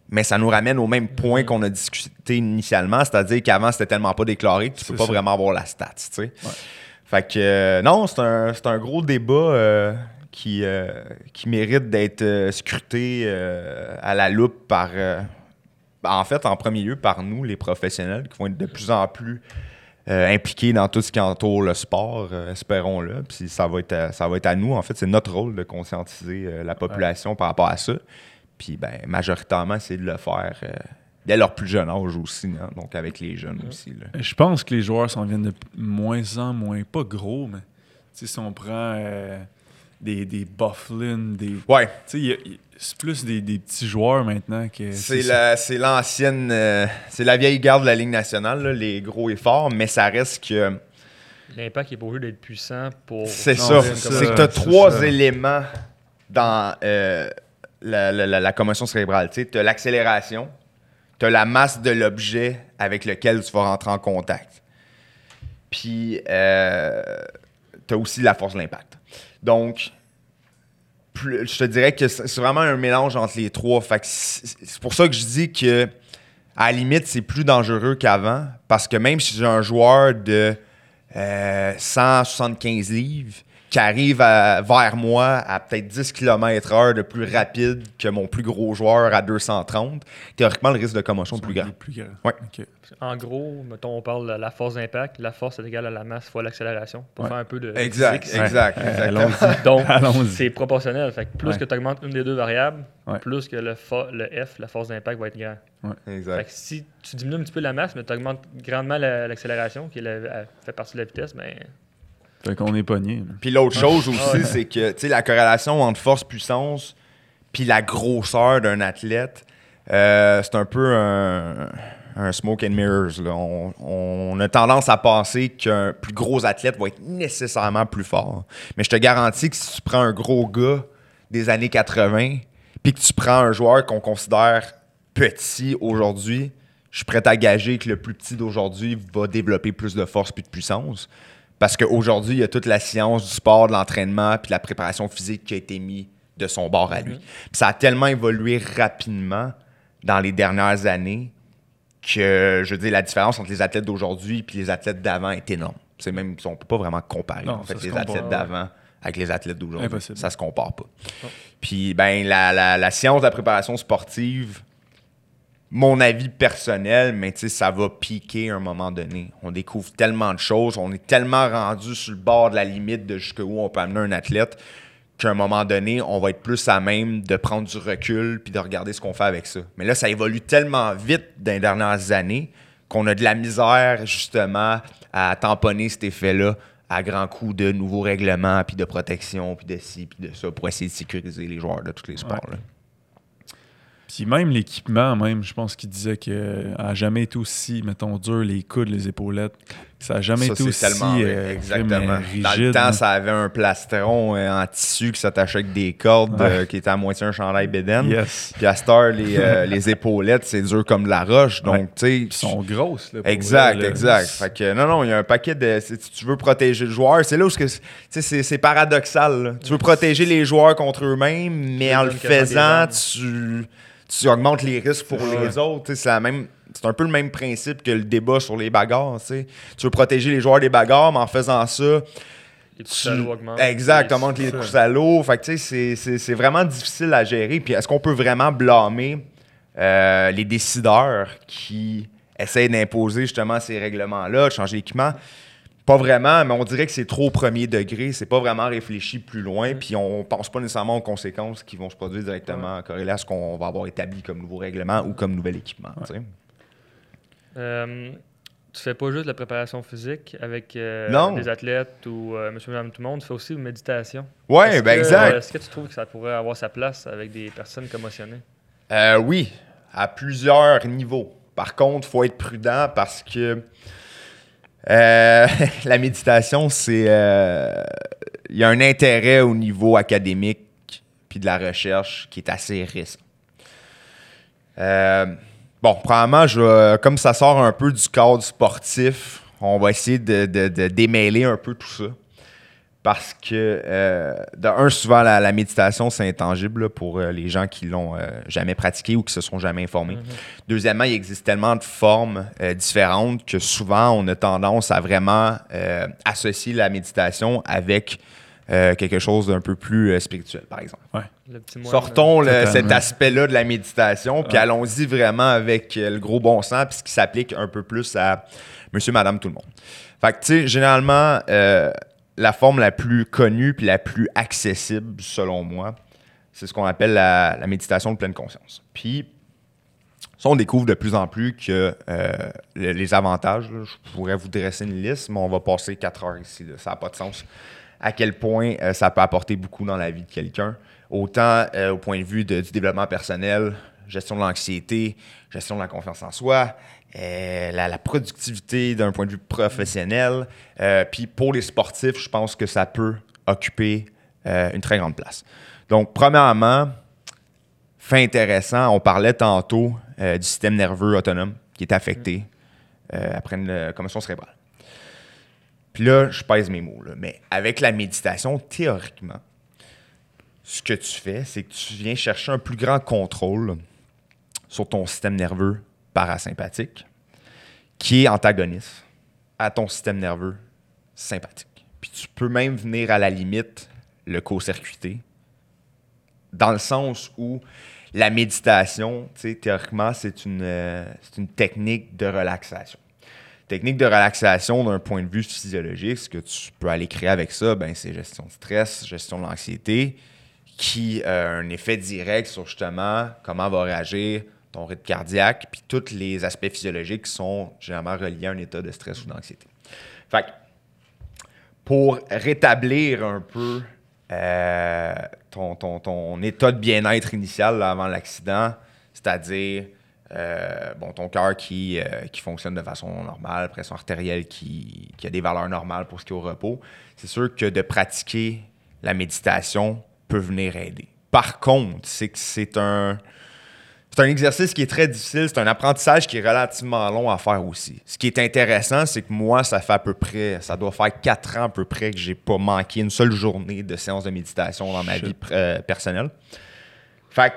Mais ça nous ramène au même point qu'on a discuté initialement, c'est-à-dire qu'avant, c'était tellement pas déclaré que tu peux pas ça. vraiment avoir la stat, tu sais. Fait que, euh, non, c'est un, un gros débat euh, qui, euh, qui mérite d'être scruté à la loupe par, en fait, en premier lieu, par nous, les professionnels, qui vont être de plus en plus impliqués dans tout ce qui entoure le sport, espérons-le. Puis ça va, être à, ça va être à nous, en fait, c'est notre rôle de conscientiser la population par rapport à ça. Puis, ben, majoritairement, c'est de le faire dès leur plus jeune âge aussi, hein, donc avec les jeunes aussi. là. Je pense que les joueurs s'en viennent de moins en moins, pas gros, mais tu sais, si on prend euh, des, des Bufflin, des. Tu Ouais, c'est plus des, des petits joueurs maintenant que. C'est la- c'est l'ancienne, euh, c'est la vieille garde de la Ligue nationale, là, les gros et forts, mais ça reste que L'impact est pas obligé d'être puissant pour. c'est ça. c'est que tu as trois ça. éléments dans euh, la, la- la- la commotion cérébrale. Tu as l'accélération, tu as la masse de l'objet avec lequel tu vas rentrer en contact. Puis, tu as aussi la force de l'impact. Donc, je te dirais que c'est vraiment un mélange entre les trois. C'est pour ça que je dis que, à la limite, c'est plus dangereux qu'avant. Parce que même si j'ai un joueur de euh, 175 livres qui arrive à- vers moi à peut-être 10 km/h de plus rapide que mon plus gros joueur à 230, théoriquement, le risque de commotion est plus grand. Plus grand. Ouais. En gros, mettons, on parle de la force d'impact. La force est égale à la masse fois l'accélération. Pour Ouais. faire un peu de. Exact, physique. exact, Ouais, exactement. Donc, Allons-y. c'est proportionnel. Fait que plus Ouais. que tu augmentes une des deux variables, Ouais. plus que le, fo- le F, la force d'impact, va être grand. Fait Exact. que si tu diminues un petit peu la masse, mais tu augmentes grandement la- l'accélération, qui est la- elle fait partie de la vitesse, ben, Fait qu'on est pogné. Puis l'autre chose aussi, c'est que tu sais, la corrélation entre force-puissance puis la grosseur d'un athlète, euh, c'est un peu un, un smoke and mirrors. là. On, on a tendance à penser qu'un plus gros athlète va être nécessairement plus fort. Mais je te garantis que si tu prends un gros gars des années 80 puis que tu prends un joueur qu'on considère petit aujourd'hui, je suis prêt à gager que le plus petit d'aujourd'hui va développer plus de force puis de puissance. Parce qu'aujourd'hui, il y a toute la science du sport, de l'entraînement, puis de la préparation physique qui a été mise de son bord à lui. Puis ça a tellement évolué rapidement dans les dernières années que, je veux dire, la différence entre les athlètes d'aujourd'hui et les athlètes d'avant est énorme. C'est même, on peut pas vraiment comparer, Non, en fait, les athlètes ouais. d'avant avec les athlètes d'aujourd'hui. Ça se compare pas. Puis, ben, la, la- la science de la préparation sportive, mon avis personnel, mais tu sais, ça va piquer à un moment donné. On découvre tellement de choses, on est tellement rendu sur le bord de la limite de jusqu'où on peut amener un athlète qu'à un moment donné, on va être plus à même de prendre du recul puis de regarder ce qu'on fait avec ça. Mais là, ça évolue tellement vite dans les dernières années qu'on a de la misère justement à tamponner cet effet-là à grands coups de nouveaux règlements, puis de protection, puis de ci, puis de ça, pour essayer de sécuriser les joueurs de tous les sports. là. Puis même l'équipement, même, je pense qu'il disait que a jamais été aussi, mettons, dur, les coudes, les épaulettes. Ça a jamais Ça, été aussi tellement euh, exactement. euh, Dans le rigide. temps, ça avait un plastron euh, en tissu qui s'attachait avec des cordes Ouais. euh, qui était à moitié un chandail bédaine. Yes. Puis à cette heure, les, euh, les épaulettes, c'est dur comme la roche. Donc, Ouais. tu sais. Ils sont grosses. Là, Exact, exact. Fait que non, non, il y a un paquet de. Si tu veux protéger le joueur, c'est là où c'est paradoxal. là. Tu veux protéger les joueurs contre eux-mêmes, mais en le faisant, tu, tu augmentes les risques pour les autres. C'est la même. C'est un peu le même principe que le débat sur les bagarres. tu veux protéger les joueurs des bagarres, mais en faisant ça, les tu- augmentent. Exact, augmente les coups à l'eau. Fait que, c'est vraiment difficile à gérer. Puis est-ce qu'on peut vraiment blâmer euh, les décideurs qui essayent d'imposer justement ces règlements-là, de changer l'équipement? Pas vraiment, mais on dirait que c'est trop au premier degré. C'est pas vraiment réfléchi plus loin. Puis on pense pas nécessairement aux conséquences qui vont se produire directement corrélées à ce qu'on va avoir établi comme nouveau règlement ou comme nouvel équipement. Euh, tu fais pas juste la préparation physique avec euh, Non. des athlètes ou euh, monsieur, madame, tout le monde. Tu fais aussi une méditation. Est-ce ben que- exact. Est-ce que tu trouves que ça pourrait avoir sa place avec des personnes commotionnées? Euh, oui, à plusieurs niveaux. Par contre, il faut être prudent parce que Euh, la méditation, c'est. euh, Il y a un intérêt au niveau académique puis de la recherche qui est assez récent. Euh, bon, premièrement, je comme ça sort un peu du cadre sportif, on va essayer de- de démêler un peu tout ça. Parce que, euh, de un, souvent, la, la méditation, c'est intangible là, pour euh, les gens qui l'ont euh, jamais pratiqué ou qui se sont jamais informés. Deuxièmement, il existe tellement de formes euh, différentes que souvent, on a tendance à vraiment euh, associer la méditation avec euh, quelque chose d'un peu plus euh, spirituel, par exemple. Le petit moine, Sortons le- cet aspect-là de la méditation, puis allons-y vraiment avec euh, le gros bon sens, puis ce qui s'applique un peu plus à monsieur, madame, tout le monde. Fait que, tu sais, généralement, euh, la forme la plus connue puis la plus accessible, selon moi, c'est ce qu'on appelle la, méditation de pleine conscience. Puis, ça, on découvre de plus en plus que euh, le- les avantages, je pourrais vous dresser une liste, mais on va passer quatre heures ici. Ça n'a pas de sens. À quel point euh, ça peut apporter beaucoup dans la vie de quelqu'un. Autant euh, au point de vue du développement personnel, gestion de l'anxiété, gestion de la confiance en soi, euh, la, productivité d'un point de vue professionnel. Euh, Puis pour les sportifs, je pense que ça peut occuper euh, une très grande place. Donc, premièrement, fait intéressant, on parlait tantôt du système nerveux autonome qui est affecté après une commotion cérébrale. Puis là, je pèse mes mots, mais avec la méditation, théoriquement, ce que tu fais, c'est que tu viens chercher un plus grand contrôle sur ton système nerveux parasympathique qui est antagoniste à ton système nerveux sympathique. Puis tu peux même venir à la limite le court-circuiter dans le sens où la méditation, théoriquement, c'est une, euh, c'est une technique de relaxation. Technique de relaxation d'un point de vue physiologique, ce que tu peux aller créer avec ça, ben, c'est gestion de stress, gestion de l'anxiété, qui a un effet direct sur justement comment va réagir ton rythme cardiaque, puis tous les aspects physiologiques qui sont généralement reliés à un état de stress ou d'anxiété. Fait que, pour rétablir un peu euh, ton, ton- état de bien-être initial avant l'accident, c'est-à-dire euh, bon, ton cœur qui, euh, qui fonctionne de façon normale, pression artérielle qui, qui a des valeurs normales pour ce qui est au repos, c'est sûr que de pratiquer la méditation peut venir aider. Par contre, c'est que c'est un, c'est un exercice qui est très difficile, c'est un apprentissage qui est relativement long à faire aussi. Ce qui est intéressant, c'est que moi, ça fait à peu près, ça doit faire quatre ans à peu près que j'ai pas manqué une seule journée de séance de méditation dans ma Shit. vie euh, personnelle. Fait que,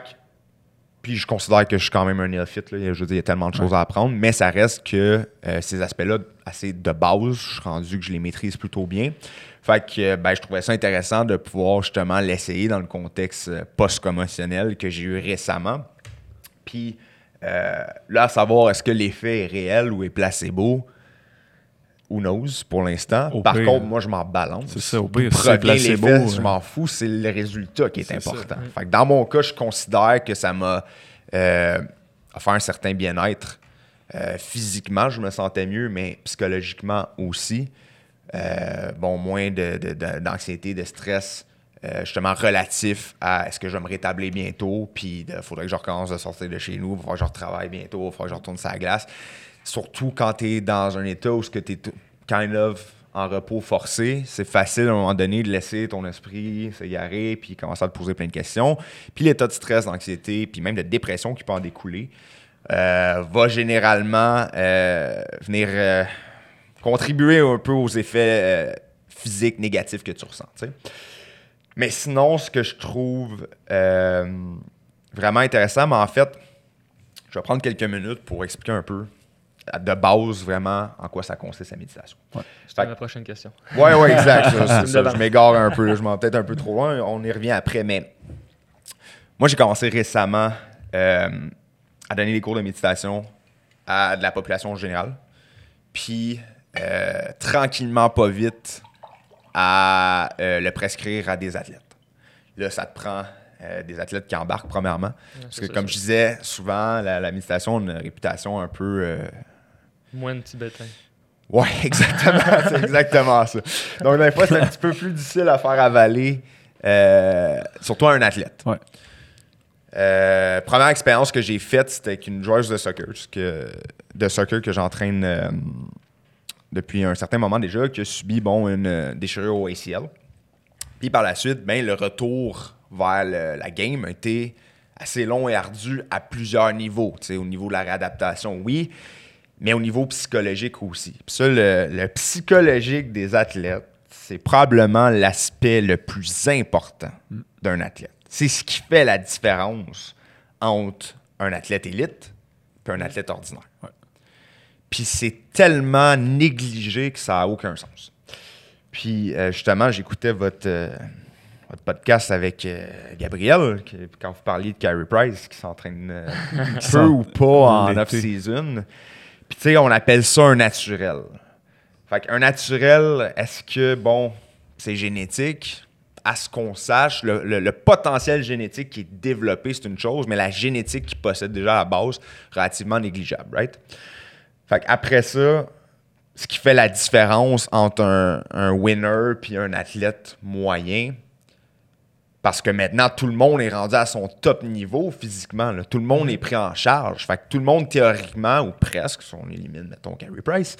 puis je considère que je suis quand même un néophyte, là. je veux dire, il y a tellement de choses à apprendre, mais ça reste que euh, ces aspects-là, assez de base, je suis rendu que je les maîtrise plutôt bien. Fait que euh, ben, je trouvais ça intéressant de pouvoir justement l'essayer dans le contexte post-commotionnel que j'ai eu récemment. Puis euh, là, à savoir est-ce que l'effet est réel ou est placebo, who knows pour l'instant. Par pire, contre, moi, je m'en balance. c'est ça, au pire, c'est placebo, je m'en fous, c'est le résultat qui est, ça. important. Fait que dans mon cas, je considère que ça m'a euh, offert un certain bien-être. Euh, physiquement, je me sentais mieux, mais psychologiquement aussi. Euh, bon, moins de- de- de- d'anxiété, de, stress, euh, justement relatif à est-ce que je vais me rétablir bientôt, puis il faudrait que je recommence de sortir de chez nous, il faudra que je retravaille bientôt, il faudra que je retourne sur la glace. Surtout quand tu es dans un état où tu es kind of en repos forcé, c'est facile à un moment donné de laisser ton esprit s'égarer, puis commencer à te poser plein de questions. Puis l'état de stress, d'anxiété, puis même de dépression qui peut en découler, euh, va généralement euh, venir contribuer un peu aux effets physiques négatifs que tu ressens. Mais sinon, ce que je trouve euh, vraiment intéressant, mais en fait, je vais prendre quelques minutes pour expliquer un peu de base vraiment en quoi ça consiste la méditation. C'était ma prochaine question. Ouais, ouais, exact. ça, c'est ça. Je m'égare un peu, je m'en peut-être un peu trop loin, on y revient après, mais moi j'ai commencé récemment euh, à donner des cours de méditation à de la population générale. Puis euh, tranquillement, pas vite, à euh, le prescrire à des athlètes. Là, ça te prend euh, des athlètes qui embarquent, premièrement. Parce que, comme ça. je disais, souvent, la, la méditation a une réputation un peu. euh, Moine tibétain. Ouais, exactement. c'est exactement ça. Donc, des fois, c'est un petit peu plus difficile à faire avaler, euh, surtout à un athlète. Ouais. Euh, première expérience que j'ai faite, c'était avec une joueuse de soccer, que, de soccer que j'entraîne euh, depuis un certain moment déjà, qui a subi bon, une euh, déchirure au ACL. Puis par la suite, ben, le retour vers la game a été assez long et ardu à plusieurs niveaux. Au niveau de la réadaptation, oui, mais au niveau psychologique aussi. Puis ça, le, le psychologique des athlètes, c'est probablement l'aspect le plus important d'un athlète. C'est ce qui fait la différence entre un athlète élite et un athlète ordinaire. Puis c'est tellement négligé que ça n'a aucun sens. Puis euh, justement, j'écoutais votre, euh, votre podcast avec euh, Gabriel, qui- quand vous parliez de Carey Price, qui s'entraîne peu ou pas en off-season. Puis tu sais, on appelle ça un naturel. Fait qu'un naturel, est-ce que, bon, c'est génétique? À ce qu'on sache, le, le- le potentiel génétique qui est développé, c'est une chose, mais la génétique qu'il possède déjà à la base, relativement négligeable, right? Fait après ça, ce qui fait la différence entre un, un winner puis un athlète moyen, parce que maintenant, tout le monde est rendu à son top niveau physiquement. là. Tout le monde est pris en charge. Fait que tout le monde, théoriquement, ou presque, si on élimine, mettons, Carey Price,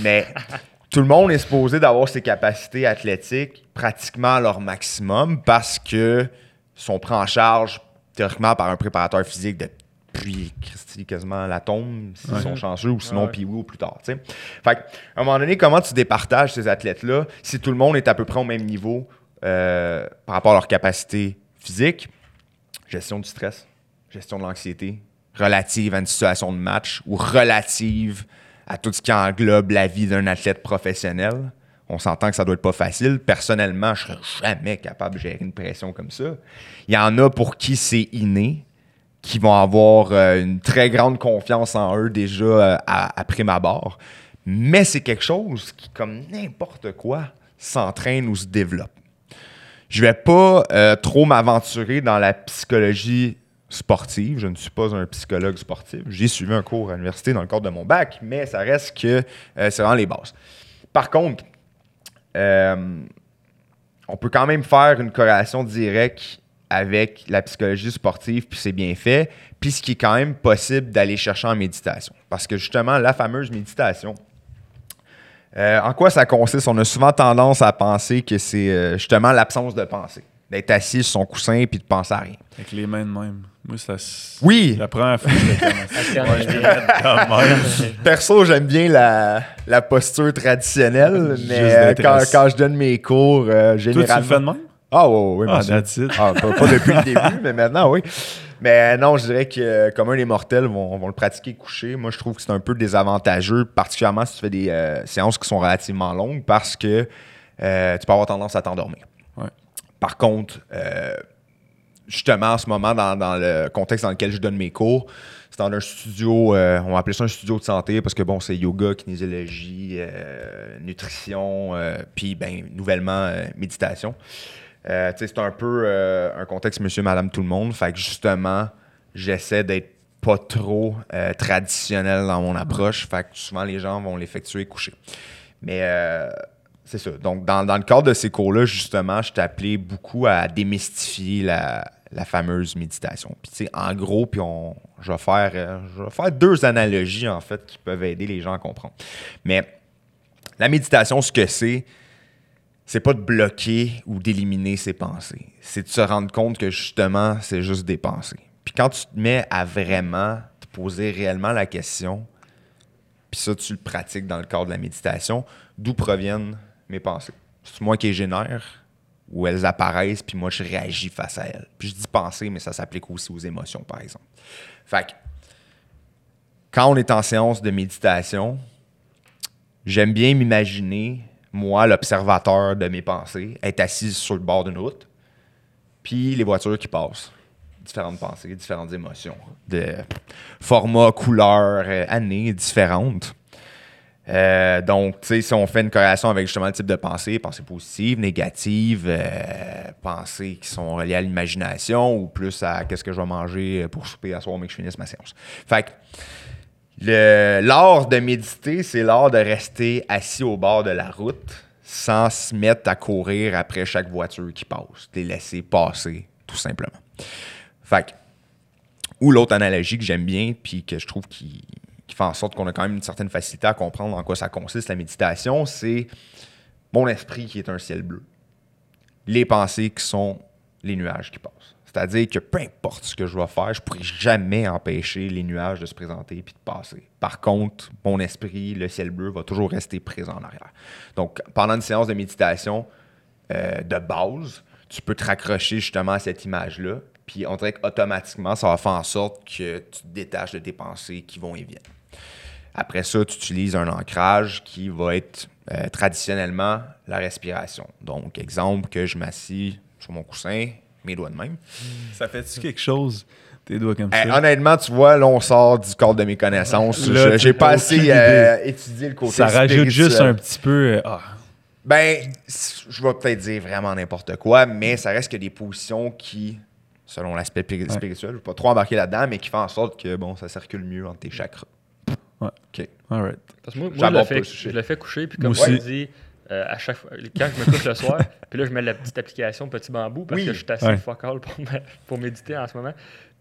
mais tout le monde est supposé d'avoir ses capacités athlétiques pratiquement à leur maximum parce que sont pris en charge théoriquement par un préparateur physique depuis Christy, quasiment la tombe, s'ils sont chanceux, ou sinon Ouais. puis oui ou plus tard. tu sais. Fait que, à un moment donné, comment tu départages ces athlètes-là si tout le monde est à peu près au même niveau euh, par rapport à leur capacité physique? Gestion du stress, gestion de l'anxiété, relative à une situation de match ou relative à tout ce qui englobe la vie d'un athlète professionnel. On s'entend que ça doit être pas facile. Personnellement, je serais jamais capable de gérer une pression comme ça. Il y en a pour qui c'est inné, qui vont avoir euh, une très grande confiance en eux déjà euh, à, à prime abord. Mais c'est quelque chose qui, comme n'importe quoi, s'entraîne ou se développe. Je vais pas euh, trop m'aventurer dans la psychologie sportive. Je ne suis pas un psychologue sportif. J'ai suivi un cours à l'université dans le cadre de mon bac, mais ça reste que euh, c'est vraiment les bases. Par contre, on peut quand même faire une corrélation directe avec la psychologie sportive, puis c'est bien fait, puis ce qui est quand même possible d'aller chercher en méditation. Parce que justement, la fameuse méditation, euh, en quoi ça consiste? On a souvent tendance à penser que c'est euh, justement l'absence de pensée. D'être assis sur son coussin puis de penser à rien. Avec les mains de même. Moi, ça. Oui! La première fois que. Perso, j'aime bien la, la posture traditionnelle, mais euh, quand, je donne mes cours, euh, Toi, tu généralement... le fais de même? Ah, ouais, ouais, Ah. Ah, pas, pas depuis le début, mais maintenant, oui. Mais non, je dirais que comme un des mortels vont, vont le pratiquer couché. Moi, je trouve que c'est un peu désavantageux, particulièrement si tu fais des euh, séances qui sont relativement longues, parce que euh, tu peux avoir tendance à t'endormir. Ouais. Par contre, euh, justement, en ce moment, dans, dans le contexte dans lequel je donne mes cours, c'est dans un studio, euh, on va appeler ça un studio de santé parce que bon, c'est yoga, kinésiologie, nutrition, puis ben, nouvellement méditation. Euh, c'est un peu euh, un contexte monsieur, madame, tout le monde. Fait que justement, j'essaie d'être pas trop euh, traditionnel dans mon approche. Fait que souvent, les gens vont l'effectuer couché. Mais c'est ça. Donc, dans, dans le cadre de ces cours-là, justement, je t'ai appelé beaucoup à démystifier la, la fameuse méditation. Puis, tu sais, en gros, puis on, je, vais faire, je vais faire deux analogies, en fait, qui peuvent aider les gens à comprendre. Mais la méditation, ce que c'est, c'est pas de bloquer ou d'éliminer ses pensées. C'est de se rendre compte que, justement, c'est juste des pensées. Puis quand tu te mets à vraiment te poser réellement la question, puis ça, tu le pratiques dans le cadre de la méditation, d'où proviennent mes pensées? C'est moi qui les génère ou elles apparaissent, puis moi, je réagis face à elles? Puis je dis penser, mais ça s'applique aussi aux émotions, par exemple. Fait que, quand on est en séance de méditation, j'aime bien m'imaginer, moi, l'observateur de mes pensées, être assis sur le bord d'une route, puis les voitures qui passent. Différentes pensées, différentes émotions, de format, couleur, euh, années différentes. Euh, donc, tu sais, si on fait une corrélation avec justement le type de pensée, pensées positives, négatives, euh, pensées qui sont reliées à l'imagination ou plus à qu'est-ce que je vais manger pour souper à soir, mais que je finisse ma séance. Fait que l'art de méditer, c'est l'art de rester assis au bord de la route sans se mettre à courir après chaque voiture qui passe. Les laisser passer, tout simplement. Fait que, ou l'autre analogie que j'aime bien, puis que je trouve qui, qui fait en sorte qu'on a quand même une certaine facilité à comprendre en quoi ça consiste, la méditation, c'est mon esprit qui est un ciel bleu. Les pensées qui sont les nuages qui passent. C'est-à-dire que peu importe ce que je vais faire, je ne pourrai jamais empêcher les nuages de se présenter puis de passer. Par contre, mon esprit, le ciel bleu, va toujours rester présent en arrière. Donc, pendant une séance de méditation euh, de base, tu peux te raccrocher justement à cette image-là. Puis on dirait qu'automatiquement, ça va faire en sorte que tu te détaches de tes pensées qui vont et viennent. Après ça, tu utilises un ancrage qui va être euh, traditionnellement la respiration. Donc, exemple, que je m'assis sur mon coussin, mes doigts de même. Ça fait-tu quelque chose, tes doigts comme Eh, ça? honnêtement, tu vois, là, on sort du corps de mes connaissances. Là, Je- J'ai pas assez euh, étudié le côté Ça rajoute juste un petit peu. euh, ah, Ben, je vais peut-être dire vraiment n'importe quoi, mais ça reste que des positions qui, selon l'aspect pi- spirituel, je ne vais pas trop embarquer là-dedans, mais qui font en sorte que, bon, ça circule mieux entre tes chakras. Ouais. OK. alright. Parce que moi, moi je, le fais, le sujet. je le fais coucher, puis Moi comme tu dis, euh, à chaque fois, quand je me couche le soir, puis là, je mets la petite application Petit Bambou parce Oui. que je suis assez Ouais. fuck all pour, me- pour méditer en ce moment.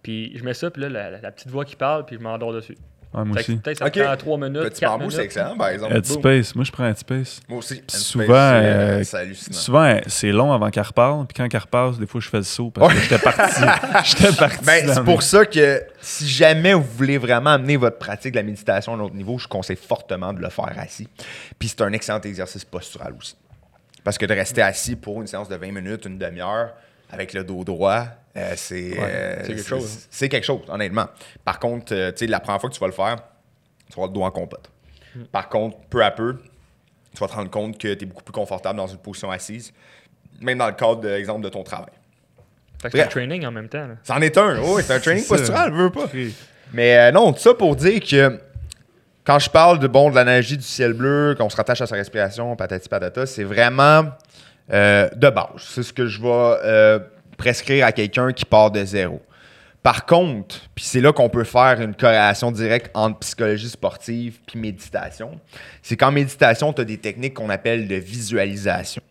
Puis je mets ça, puis là, la, la- la petite voix qui parle, puis je m'endors dessus. Ouais, moi aussi. Peut-être ça prend 3 minutes, Petit 4 bambou, minutes. c'est excellent, par exemple. Headspace. Moi, je prends Headspace. Moi aussi. Headspace, souvent, c'est, euh, c'est hallucinant. Souvent, euh, c'est long avant qu'elle reparle. Puis quand elle repasse, des fois, je fais le saut parce que j'étais parti. j'étais parti. Ben, c'est pour ça que si jamais vous voulez vraiment amener votre pratique de la méditation à un autre niveau, je conseille fortement de le faire assis. Puis c'est un excellent exercice postural aussi. Parce que de rester assis pour une séance de 20 minutes, une demi-heure, avec le dos droit, euh, c'est euh, c'est quelque chose. C'est quelque chose, honnêtement. Par contre, euh, tu sais, la première fois que tu vas le faire, tu vas avoir le dos en compote. Hmm. Par contre, peu à peu, tu vas te rendre compte que tu es beaucoup plus confortable dans une position assise, même dans le cadre, de, exemple, de ton travail. Fait que c'est un training en même temps. C'en est un, oui, c'est un training postural, veux pas. Mais euh, non, tout ça pour dire que quand je parle de bon de l'analogie du ciel bleu, qu'on se rattache à sa respiration, patati patata, c'est vraiment euh, de base. C'est ce que je vais euh, prescrire à quelqu'un qui part de zéro. Par contre, puis c'est là qu'on peut faire une corrélation directe entre psychologie sportive puis méditation, c'est qu'en méditation, tu as des techniques qu'on appelle de visualisation.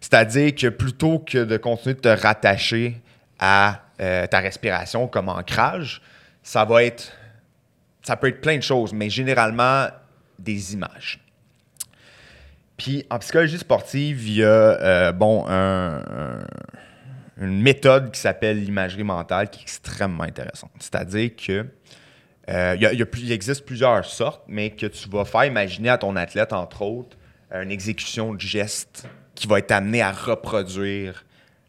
C'est-à-dire que plutôt que de continuer de te rattacher à euh, ta respiration comme ancrage, ça va être. Ça peut être plein de choses, mais généralement des images. Puis en psychologie sportive, il y a euh, une méthode qui s'appelle l'imagerie mentale qui est extrêmement intéressante. C'est-à-dire que euh, il existe plusieurs sortes, mais que tu vas faire imaginer à ton athlète, entre autres, une exécution de geste qui va être amené à reproduire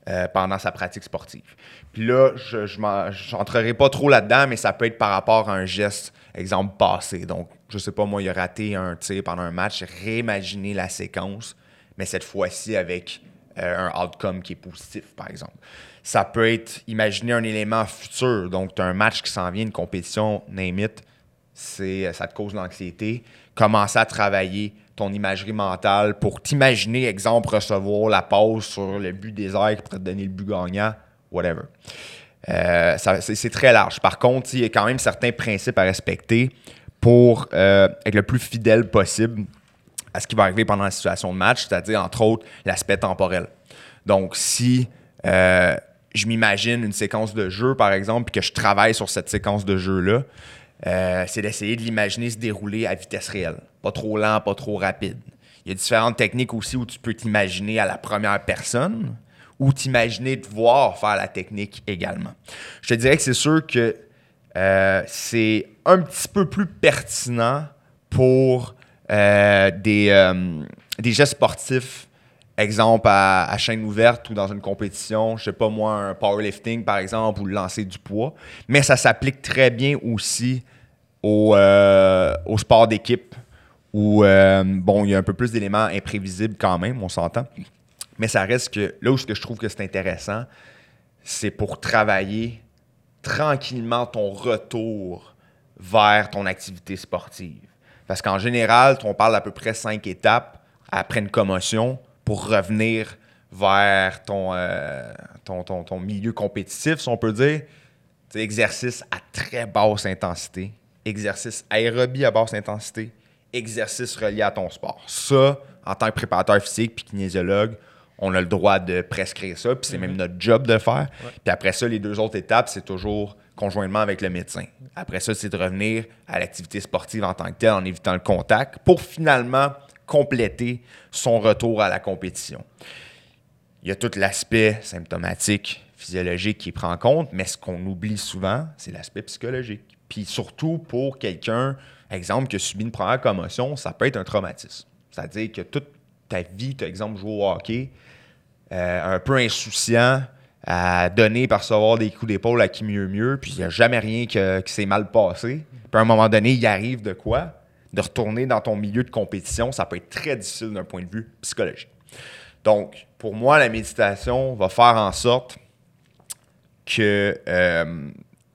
euh, pendant sa pratique sportive. Puis là, je n'entrerai pas trop là-dedans, mais ça peut être par rapport à un geste, exemple, passé. Donc, je sais pas, moi, il a raté un tir pendant un match, réimaginer la séquence, mais cette fois-ci avec euh, un outcome qui est positif, par exemple. Ça peut être imaginer un élément futur. Donc, tu as un match qui s'en vient, une compétition, name it, c'est, ça te cause l'anxiété. Commencer à travailler ton imagerie mentale pour t'imaginer, exemple, recevoir la pause sur le but des airs qui pourrait te donner le but gagnant, whatever. Euh, c'est très large. Par contre, il y a quand même certains principes à respecter pour euh, être le plus fidèle possible à ce qui va arriver pendant la situation de match, c'est-à-dire, entre autres, l'aspect temporel. Donc, si euh, je m'imagine une séquence de jeu, par exemple, puis que je travaille sur cette séquence de jeu-là, euh, c'est d'essayer de l'imaginer se dérouler à vitesse réelle. Pas trop lent, pas trop rapide. Il y a différentes techniques aussi où tu peux t'imaginer à la première personne ou t'imaginer te voir faire la technique également. Je te dirais que c'est sûr que euh, c'est un petit peu plus pertinent pour euh, des, euh, des gestes sportifs, exemple à, chaîne ouverte ou dans une compétition, je sais pas moi, un powerlifting par exemple ou le lancer du poids, mais ça s'applique très bien aussi au, euh, sport d'équipe où, bon, il y a un peu plus d'éléments imprévisibles quand même, on s'entend. Mais ça reste que là où je trouve que c'est intéressant, c'est pour travailler tranquillement ton retour vers ton activité sportive. Parce qu'en général, on parle d'à peu près cinq étapes après une commotion pour revenir vers ton, euh, milieu compétitif, si on peut dire. Exercice à très basse intensité, exercice aérobie à basse intensité, exercice relié à ton sport. Ça, en tant que préparateur physique puis kinésiologue, on a le droit de prescrire ça, puis c'est même notre job de le faire. Puis après ça, les deux autres étapes, c'est toujours conjointement avec le médecin. Après ça, c'est de revenir à l'activité sportive en tant que telle en évitant le contact pour finalement compléter son retour à la compétition. Il y a tout l'aspect symptomatique, physiologique qui prend en compte, mais ce qu'on oublie souvent, c'est l'aspect psychologique. Puis surtout pour quelqu'un, exemple, qui a subi une première commotion, ça peut être un traumatisme. C'est-à-dire que toute ta vie, tu exemple, joué au hockey, euh, un peu insouciant, à donner, recevoir des coups d'épaule à qui mieux mieux, puis il n'y a jamais rien qui s'est mal passé. Puis à un moment donné, il arrive de quoi? De retourner dans ton milieu de compétition, ça peut être très difficile d'un point de vue psychologique. Donc, pour moi, la méditation va faire en sorte que euh,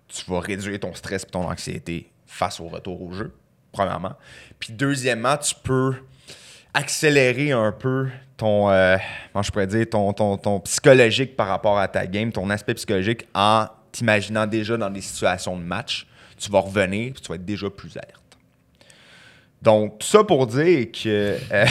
tu vas réduire ton stress et ton anxiété face au retour au jeu, premièrement. Puis deuxièmement, tu peux accélérer un peu ton, euh, je pourrais dire, ton, ton, psychologique par rapport à ta game, ton aspect psychologique en t'imaginant déjà dans des situations de match. Tu vas revenir, tu vas être déjà plus alerte. Donc, tout ça pour dire que euh,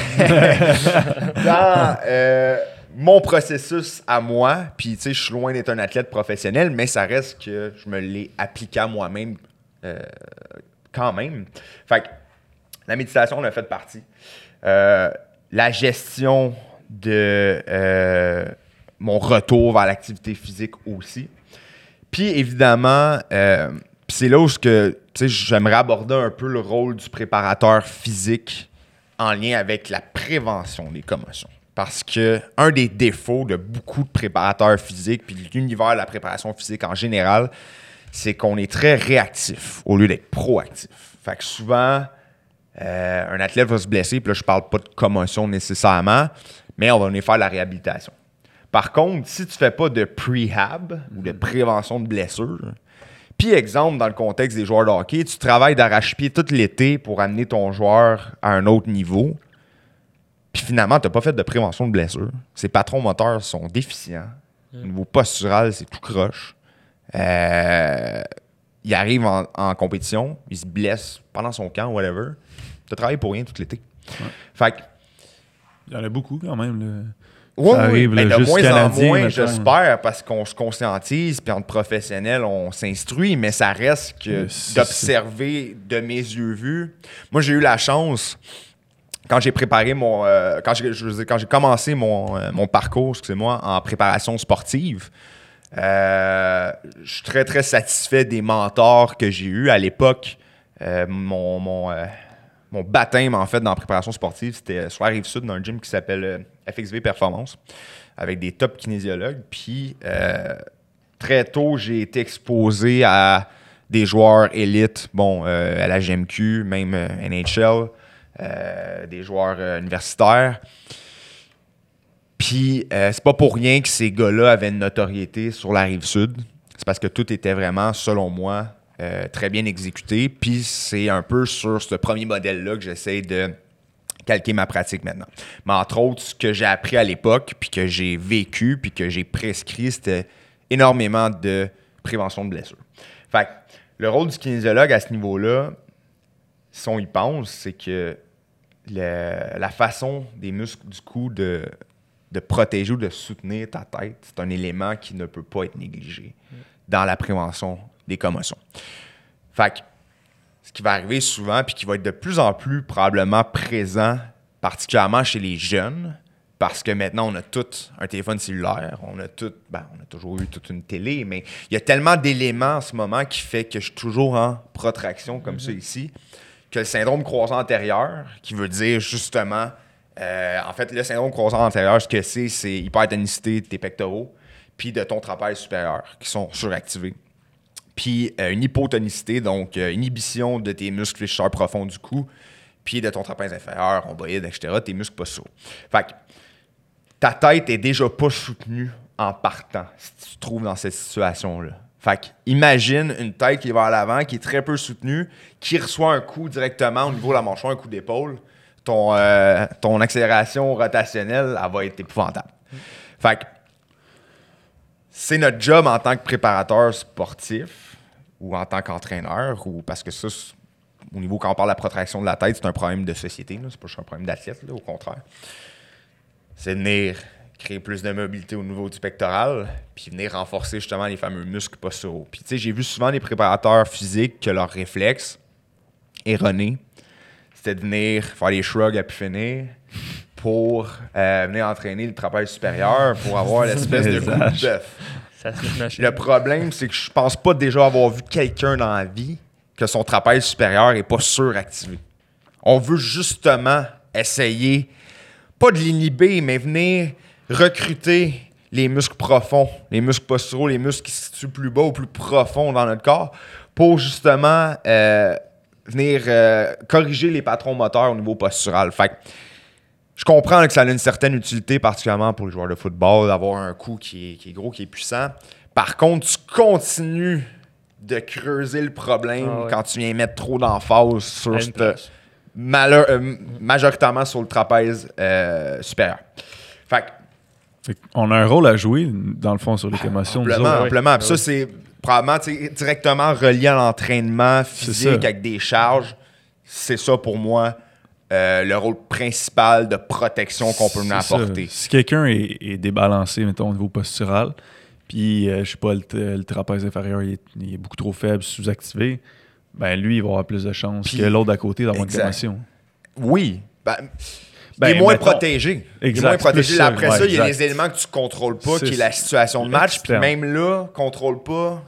dans euh, mon processus à moi, puis tu sais, je suis loin d'être un athlète professionnel, mais ça reste que je me l'ai appliqué à moi-même quand même. Fait que la méditation en a fait partie. Euh, la gestion de euh, mon retour vers l'activité physique aussi. Puis évidemment, euh, c'est là où j'aimerais aborder un peu le rôle du préparateur physique en lien avec la prévention des commotions. Parce que un des défauts de beaucoup de préparateurs physiques, puis l'univers de la préparation physique en général, c'est qu'on est très réactif au lieu d'être proactif. Fait que souvent, euh, un athlète va se blesser, puis là, je parle pas de commotion nécessairement, mais on va venir faire la réhabilitation. Par contre, si tu fais pas de prehab ou de prévention de blessures, puis exemple, dans le contexte des joueurs de hockey, tu travailles d'arrache-pied tout l'été pour amener ton joueur à un autre niveau, puis finalement, tu n'as pas fait de prévention de blessures. Ses patrons moteurs sont déficients. Au niveau postural, c'est tout croche. Euh, il arrive en, compétition, il se blesse pendant son camp, whatever. Tu as travaillé pour rien tout l'été. Fait Il y en a beaucoup quand même. Oui, oui. Ben, de moins en moins, j'espère, parce qu'on se conscientise, puis entre professionnels, on s'instruit, mais ça reste que d'observer de mes yeux vus. Moi, j'ai eu la chance, quand j'ai préparé mon. Euh, quand j'ai commencé mon, euh, mon parcours, excusez-moi, en préparation sportive, euh, je suis très, très satisfait des mentors que j'ai eus. À l'époque, euh, mon, mon, euh, mon, baptême, en fait, dans la préparation sportive, c'était sur la Rive-Sud, dans un gym qui s'appelle FXV Performance, avec des top kinésiologues. Puis, très tôt, j'ai été exposé à des joueurs élites, bon, à la GMQ, même NHL, des joueurs universitaires. Puis, euh, c'est pas pour rien que ces gars-là avaient une notoriété sur la rive sud. C'est parce que tout était vraiment, selon moi, euh, très bien exécuté. Puis, c'est un peu sur ce premier modèle-là que j'essaie de calquer ma pratique maintenant. Mais entre autres, ce que j'ai appris à l'époque, puis que j'ai vécu, puis que j'ai prescrit, c'était énormément de prévention de blessures. Fait le rôle du kinésiologue à ce niveau-là, si on y pense, c'est que la façon des muscles du cou de de protéger ou de soutenir ta tête, c'est un élément qui ne peut pas être négligé dans la prévention des commotions. Fait que, ce qui va arriver souvent, puis qui va être de plus en plus probablement présent, particulièrement chez les jeunes, parce que maintenant, on a tout un téléphone cellulaire, on a tout, ben, on a toujours eu toute une télé, mais il y a tellement d'éléments en ce moment qui fait que je suis toujours en protraction comme ça mm-hmm. ici, que le syndrome croisant antérieur, qui veut dire justement euh, en fait, le syndrome croisant antérieur, ce que c'est, c'est hypertonicité de tes pectoraux puis de ton trapèze supérieur qui sont suractivés. Puis euh, une hypotonicité, donc euh, inhibition de tes muscles fléchisseurs profonds du cou, puis de ton trapèze inférieur, rhomboïde, etc., tes muscles pas Fait que ta tête est déjà pas soutenue en partant si tu te trouves dans cette situation-là. Fait que imagine une tête qui va à l'avant, qui est très peu soutenue, qui reçoit un coup directement au niveau de la mâchoire, un coup d'épaule ton, euh, ton accélération rotationnelle, elle va être épouvantable. Fait que c'est notre job en tant que préparateur sportif ou en tant qu'entraîneur, ou parce que ça, au niveau quand on parle de la protraction de la tête, c'est un problème de société, c'est pas un problème d'athlète, au contraire. C'est venir créer plus de mobilité au niveau du pectoral, puis venir renforcer justement les fameux muscles posturaux. Puis tu sais, j'ai vu souvent des préparateurs physiques que leur réflexe erroné, c'était de venir faire les shrugs à pu finir pour euh, venir entraîner le trapèze supérieur pour avoir l'espèce de coup de bœuf. Le problème, c'est que je pense pas déjà avoir vu quelqu'un dans la vie que son trapèze supérieur est pas suractivé. On veut justement essayer, pas de l'inhiber, mais venir recruter les muscles profonds, les muscles posturaux, les muscles qui se situent plus bas ou plus profonds dans notre corps pour justement euh, venir euh, corriger les patrons moteurs au niveau postural. Fait que je comprends là, que ça a une certaine utilité, particulièrement pour les joueurs de football, d'avoir un coup qui est, qui est gros, qui est puissant. Par contre, tu continues de creuser le problème Ah ouais. quand tu viens mettre trop d'emphase sur cette- malheur- euh, majoritairement sur le trapèze euh, supérieur. Fait que, On a un rôle à jouer, dans le fond, sur les commotions. nous amplement, oui. amplement. Ah ça, c'est probablement directement relié à l'entraînement physique avec des charges. C'est ça pour moi euh, le rôle principal de protection qu'on peut nous ça. apporter. Si quelqu'un est, est débalancé, mettons, au niveau postural, puis, euh, je sais pas, le, trapèze inférieur il est, il est beaucoup trop faible, sous-activé, ben lui, il va avoir plus de chances que l'autre à côté d'avoir une Exact. commotion. Oui. Ben, Ben, il est moins mettons- protégé. Il est Exact, moins protégé. Après ouais, ça, il y a exact. des éléments que tu contrôles pas, qui est la situation de match. Puis même là, contrôle pas.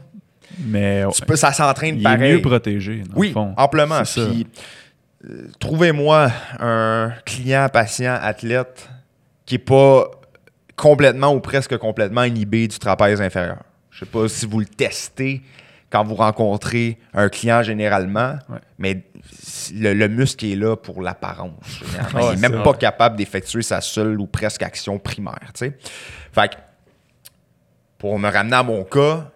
Mais Tu peux, ça s'entraîne il est pareil. mieux protégé, dans Oui, le fond. amplement. Puis, euh, trouvez-moi un client, patient, athlète qui n'est pas complètement ou presque complètement inhibé du trapèze inférieur. Je sais pas si vous le testez quand vous rencontrez un client généralement, Ouais. mais le, le muscle est là pour l'apparence. généralement. Ouais, il n'est même pas vrai. capable d'effectuer sa seule ou presque action primaire. Fait que, pour me ramener à mon cas,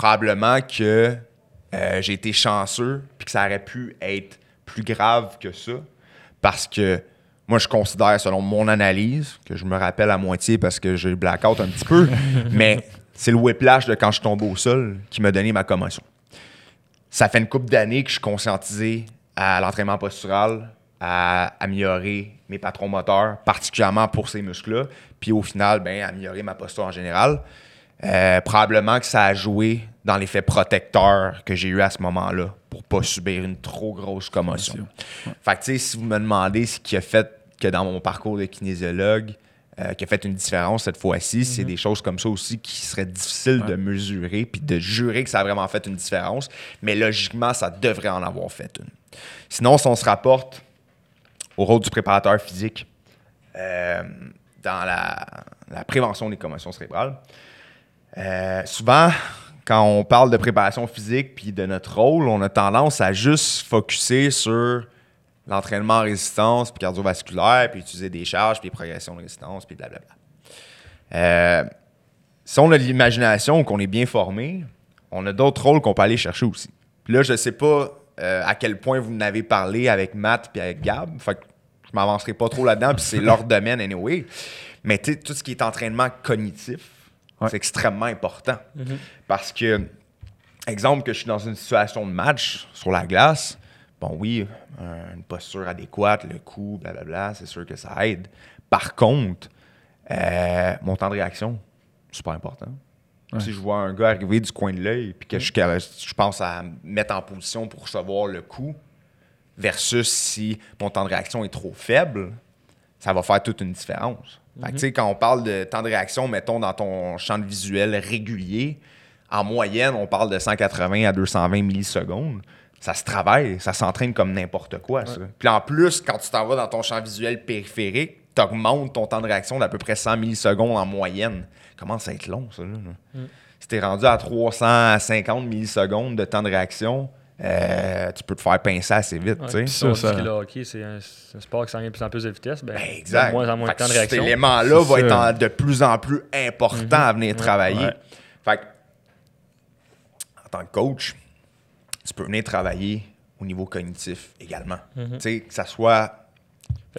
probablement que euh, j'ai été chanceux puis que ça aurait pu être plus grave que ça parce que moi je considère selon mon analyse que je me rappelle à moitié parce que j'ai blackout un petit peu mais c'est le whiplash de quand je tombe au sol qui m'a donné ma commotion. Ça fait une couple d'années que je suis conscientisé à l'entraînement postural, à améliorer mes patrons moteurs, particulièrement pour ces muscles-là, puis au final, ben, améliorer ma posture en général. Euh, probablement que ça a joué dans l'effet protecteur que j'ai eu à ce moment-là pour pas subir une trop grosse commotion. Fait que, tu sais, si vous me demandez ce qui a fait que dans mon parcours de kinésiologue, euh, qui a fait une différence cette fois-ci, c'est des choses comme ça aussi qui seraient difficiles de mesurer puis de jurer que ça a vraiment fait une différence. Mais logiquement, ça devrait en avoir fait une. Sinon, si on se rapporte au rôle du préparateur physique euh, dans la, la prévention des commotions cérébrales, euh, souvent, quand on parle de préparation physique puis de notre rôle, on a tendance à juste focuser sur l'entraînement en résistance puis cardiovasculaire, puis utiliser des charges, puis des progressions de résistance, puis blablabla. Euh, si on a de l'imagination, qu'on est bien formé, on a d'autres rôles qu'on peut aller chercher aussi. Puis là, je ne sais pas euh, à quel point vous en avez parlé avec Matt puis avec Gab, fait que je m'avancerai pas trop là-dedans, puis c'est leur domaine anyway. Mais tu sais, tout ce qui est entraînement cognitif, Ouais. c'est extrêmement important. Parce que, exemple, que je suis dans une situation de match sur la glace, bon, oui, euh, une posture adéquate, le coup, blablabla, c'est sûr que ça aide. Par contre, euh, mon temps de réaction, super important. Ouais. Si je vois un gars arriver du coin de l'œil, puis que je, que je pense à me mettre en position pour recevoir le coup, versus si mon temps de réaction est trop faible, ça va faire toute une différence. Fait que, tu sais, quand on parle de temps de réaction, mettons dans ton champ de visuel régulier, en moyenne, on parle de 180 à 220 millisecondes. Ça se travaille, ça s'entraîne comme n'importe quoi, ça. Puis en plus, quand tu t'en vas dans ton champ visuel périphérique, tu augmentes ton temps de réaction d'à peu près 100 millisecondes en moyenne. Commence à être long, ça. Là, là. Si tu es rendu à 350 millisecondes de temps de réaction, euh, tu peux te faire pincer assez vite. tu sais. Ouais. ça, On dit ça- que le hockey, c'est un, un sport qui s'en vient de plus en plus de vitesse. Ben, Ben, exact. Moins en moins Fait de temps que de Cet réaction. élément-là C'est va être en- de plus en plus important à venir travailler. Ouais. Fait que, en tant que coach, tu peux venir travailler au niveau cognitif également. Tu sais, que ça soit.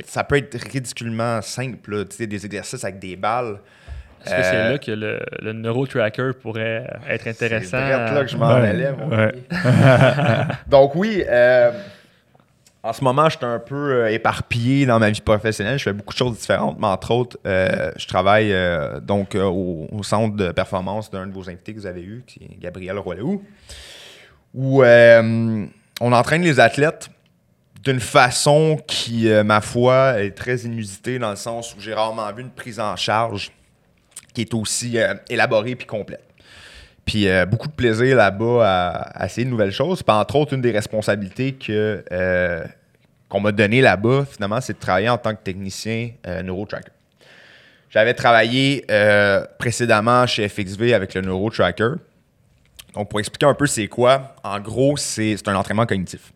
Ça peut être ridiculement simple, là. Tu sais, des exercices avec des balles. Est-ce que c'est Euh, là que le, le neurotracker pourrait être intéressant? C'est là que je m'en Ouais, allais, mon ouais. ami. Donc oui, euh, En ce moment, je suis un peu euh, éparpillé dans ma vie professionnelle. Je fais beaucoup de choses différentes, mais entre autres, euh, je travaille euh, donc au, centre de performance d'un de vos invités que vous avez eu, qui est Gabriel Royou, où on entraîne les athlètes d'une façon qui, ma foi, est très inusitée dans le sens où j'ai rarement vu une prise en charge qui est aussi élaborée puis complète. Puis beaucoup de plaisir là-bas à, essayer de nouvelles choses. Puis entre autres, une des responsabilités que, qu'on m'a donné là-bas, finalement, c'est de travailler en tant que technicien euh, NeuroTracker. J'avais travaillé euh, précédemment chez FXV avec le NeuroTracker. Donc, pour expliquer un peu c'est quoi, en gros, c'est un entraînement cognitif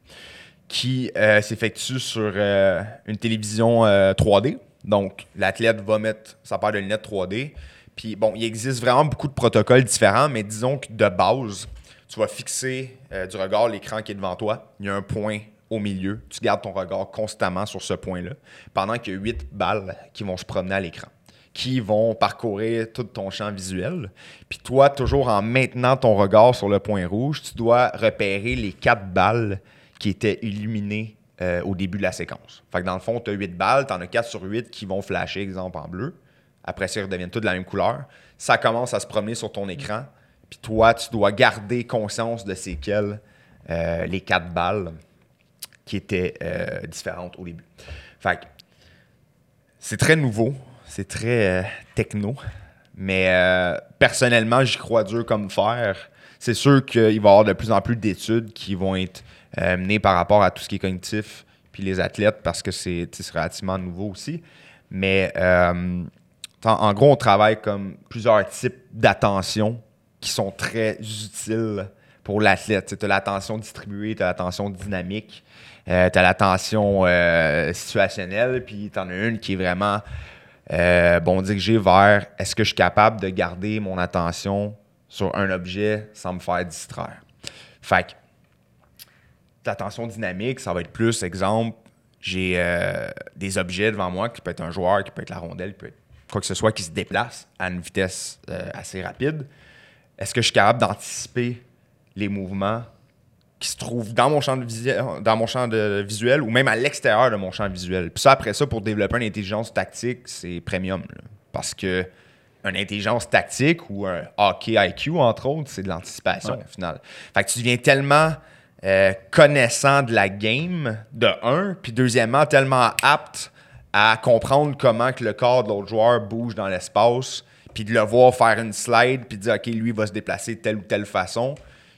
qui euh, s'effectue sur une télévision 3D. Donc, l'athlète va mettre sa paire de lunettes 3D. Puis, bon, il existe vraiment beaucoup de protocoles différents, mais disons que de base, tu vas fixer du regard l'écran qui est devant toi. Il y a un point au milieu. Tu gardes ton regard constamment sur ce point-là, pendant qu'il y a huit balles qui vont se promener à l'écran, qui vont parcourir tout ton champ visuel. Puis toi, toujours en maintenant ton regard sur le point rouge, tu dois repérer les quatre balles qui étaient illuminées euh, au début de la séquence. Fait que dans le fond, tu as huit balles, tu en as quatre sur huit qui vont flasher, exemple en bleu. Après ça, ils redeviennent toutes de la même couleur. Ça commence à se promener sur ton écran. Puis toi, tu dois garder conscience de ces quelles euh, les quatre balles qui étaient euh, différentes au début. Fait c'est très nouveau, c'est très euh, techno, mais euh, personnellement, j'y crois dur comme faire. C'est sûr qu'il va y avoir de plus en plus d'études qui vont être menées par rapport à tout ce qui est cognitif, puis les athlètes, parce que c'est relativement nouveau aussi. Mais en gros, on travaille comme plusieurs types d'attention qui sont très utiles pour l'athlète. Tu as l'attention distribuée, tu as l'attention dynamique, euh, tu as l'attention euh, situationnelle, puis tu en as une qui est vraiment euh, bon, dirigée vers est-ce que je suis capable de garder mon attention sur un objet sans me faire distraire? Fait que l'attention dynamique, ça va être plus, exemple, j'ai des objets devant moi qui peut être un joueur, qui peut être la rondelle, qui peut être quoi que ce soit qui se déplace à une vitesse assez rapide. Est-ce que je suis capable d'anticiper les mouvements qui se trouvent dans mon champ de, visuel, dans mon champ de visuel ou même à l'extérieur de mon champ visuel? Puis ça, après ça, pour développer une intelligence tactique, c'est premium. parce que une intelligence tactique ou un hockey IQ, entre autres, c'est de l'anticipation au final. Fait que tu deviens tellement euh, connaissant de la game, de un, puis deuxièmement, tellement apte à comprendre comment que le corps de l'autre joueur bouge dans l'espace, puis de le voir faire une slide, puis de dire, OK, lui va se déplacer de telle ou telle façon,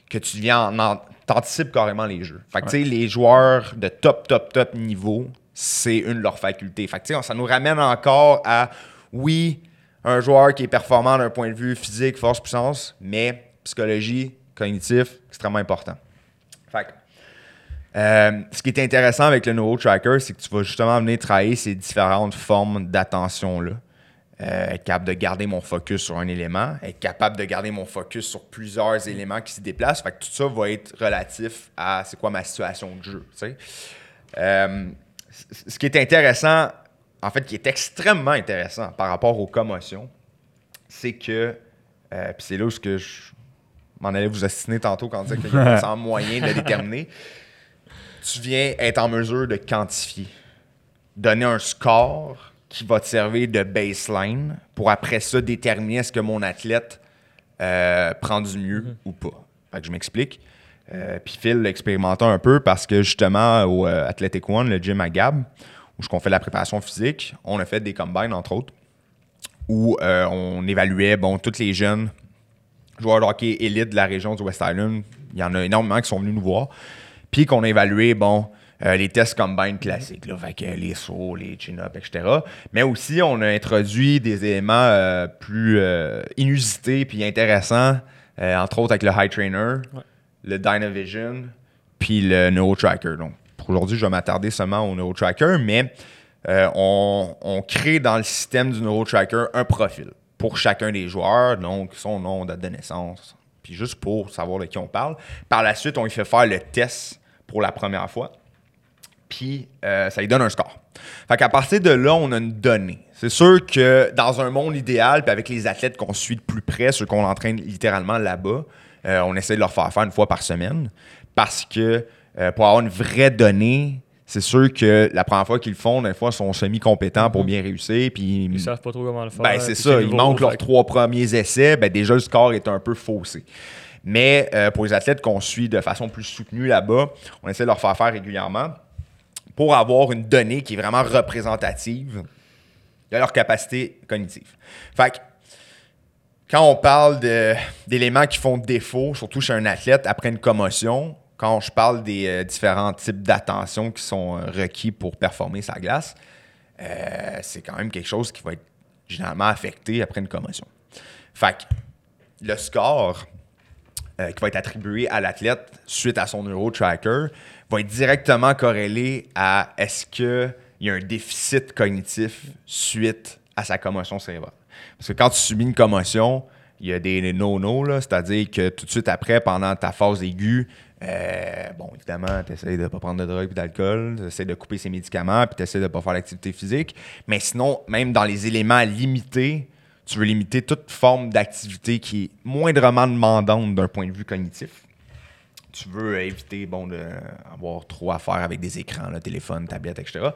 que tu viens en, t'anticipes carrément les jeux. Fait que, tu sais, les joueurs de top, top, top niveau, c'est une de leurs facultés. Fait que, ça nous ramène encore à, oui, un joueur qui est performant d'un point de vue physique, force, puissance, mais psychologie, cognitif, extrêmement important. Fait que, euh, ce qui est intéressant avec le NeuroTracker, c'est que tu vas justement venir travailler ces différentes formes d'attention-là. Euh, être capable de garder mon focus sur un élément, être capable de garder mon focus sur plusieurs éléments qui se déplacent. Fait que tout ça va être relatif à c'est quoi ma situation de jeu. Euh, ce qui est intéressant, en fait, qui est extrêmement intéressant par rapport aux commotions, c'est que, euh, puis c'est là où je m'en allais vous assassiner tantôt quand on disait qu'il y a un moyen de déterminer, tu viens être en mesure de quantifier, donner un score qui va te servir de baseline pour après ça déterminer est-ce que mon athlète euh, prend du mieux mhm. ou pas. Fait que je m'explique. Euh, puis Phil l'expérimentait un peu parce que justement au euh, Athletic One, le gym à Gab, où je fait la préparation physique, on a fait des combines entre autres, où on évaluait bon tous les jeunes joueurs de hockey élite de la région du West Island. Il y en a énormément qui sont venus nous voir. Puis qu'on a évalué bon euh, les tests combine classiques, là, les sauts, les chin-ups, etc. Mais aussi, on a introduit des éléments euh, plus euh, inusités puis intéressants, entre autres avec le High Trainer, le Dynavision, puis le NeuroTracker. Donc, pour aujourd'hui, je vais m'attarder seulement au NeuroTracker, mais on, on, crée dans le système du NeuroTracker un profil pour chacun des joueurs, donc son nom, date de naissance, puis juste pour savoir de qui on parle. Par la suite, on lui fait faire le test pour la première fois puis euh, ça lui donne un score. Fait qu'à partir de là, on a une donnée. C'est sûr que dans un monde idéal, puis avec les athlètes qu'on suit de plus près, ceux qu'on entraîne littéralement là-bas, euh, on essaie de leur faire faire une fois par semaine parce que euh, pour avoir une vraie donnée, c'est sûr que la première fois qu'ils le font, des fois, ils sont semi-compétents pour Mhm. bien réussir. Puis Ils savent pas trop comment le faire. ben, c'est ça. Ils manquent leurs trois premiers essais. Ben, déjà, le score est un peu faussé. Mais euh, pour les athlètes qu'on suit de façon plus soutenue là-bas, on essaie de leur faire faire régulièrement pour avoir une donnée qui est vraiment représentative de leur capacité cognitive. Fait que, quand on parle d'éléments qui font défaut, surtout chez un athlète après une commotion, quand je parle des euh, différents types d'attention qui sont euh, requis pour performer sa glace, euh, c'est quand même quelque chose qui va être généralement affecté après une commotion. Fait que le score qui va être attribué à l'athlète suite à son neurotracker va être directement corrélé à est-ce qu'il y a un déficit cognitif suite à sa commotion cérébrale. Parce que quand tu subis une commotion, il y a des no-no, c'est-à-dire que tout de suite après, pendant ta phase aiguë, euh, bon, évidemment, tu essaies de ne pas prendre de drogue et d'alcool, tu essaies de couper ses médicaments, puis tu essaies de ne pas faire l'activité physique. Mais sinon, même dans les éléments limités, tu veux limiter toute forme d'activité qui est moindrement demandante d'un point de vue cognitif. Tu veux éviter bon, d'avoir trop à faire avec des écrans, là, téléphone, tablette, etc.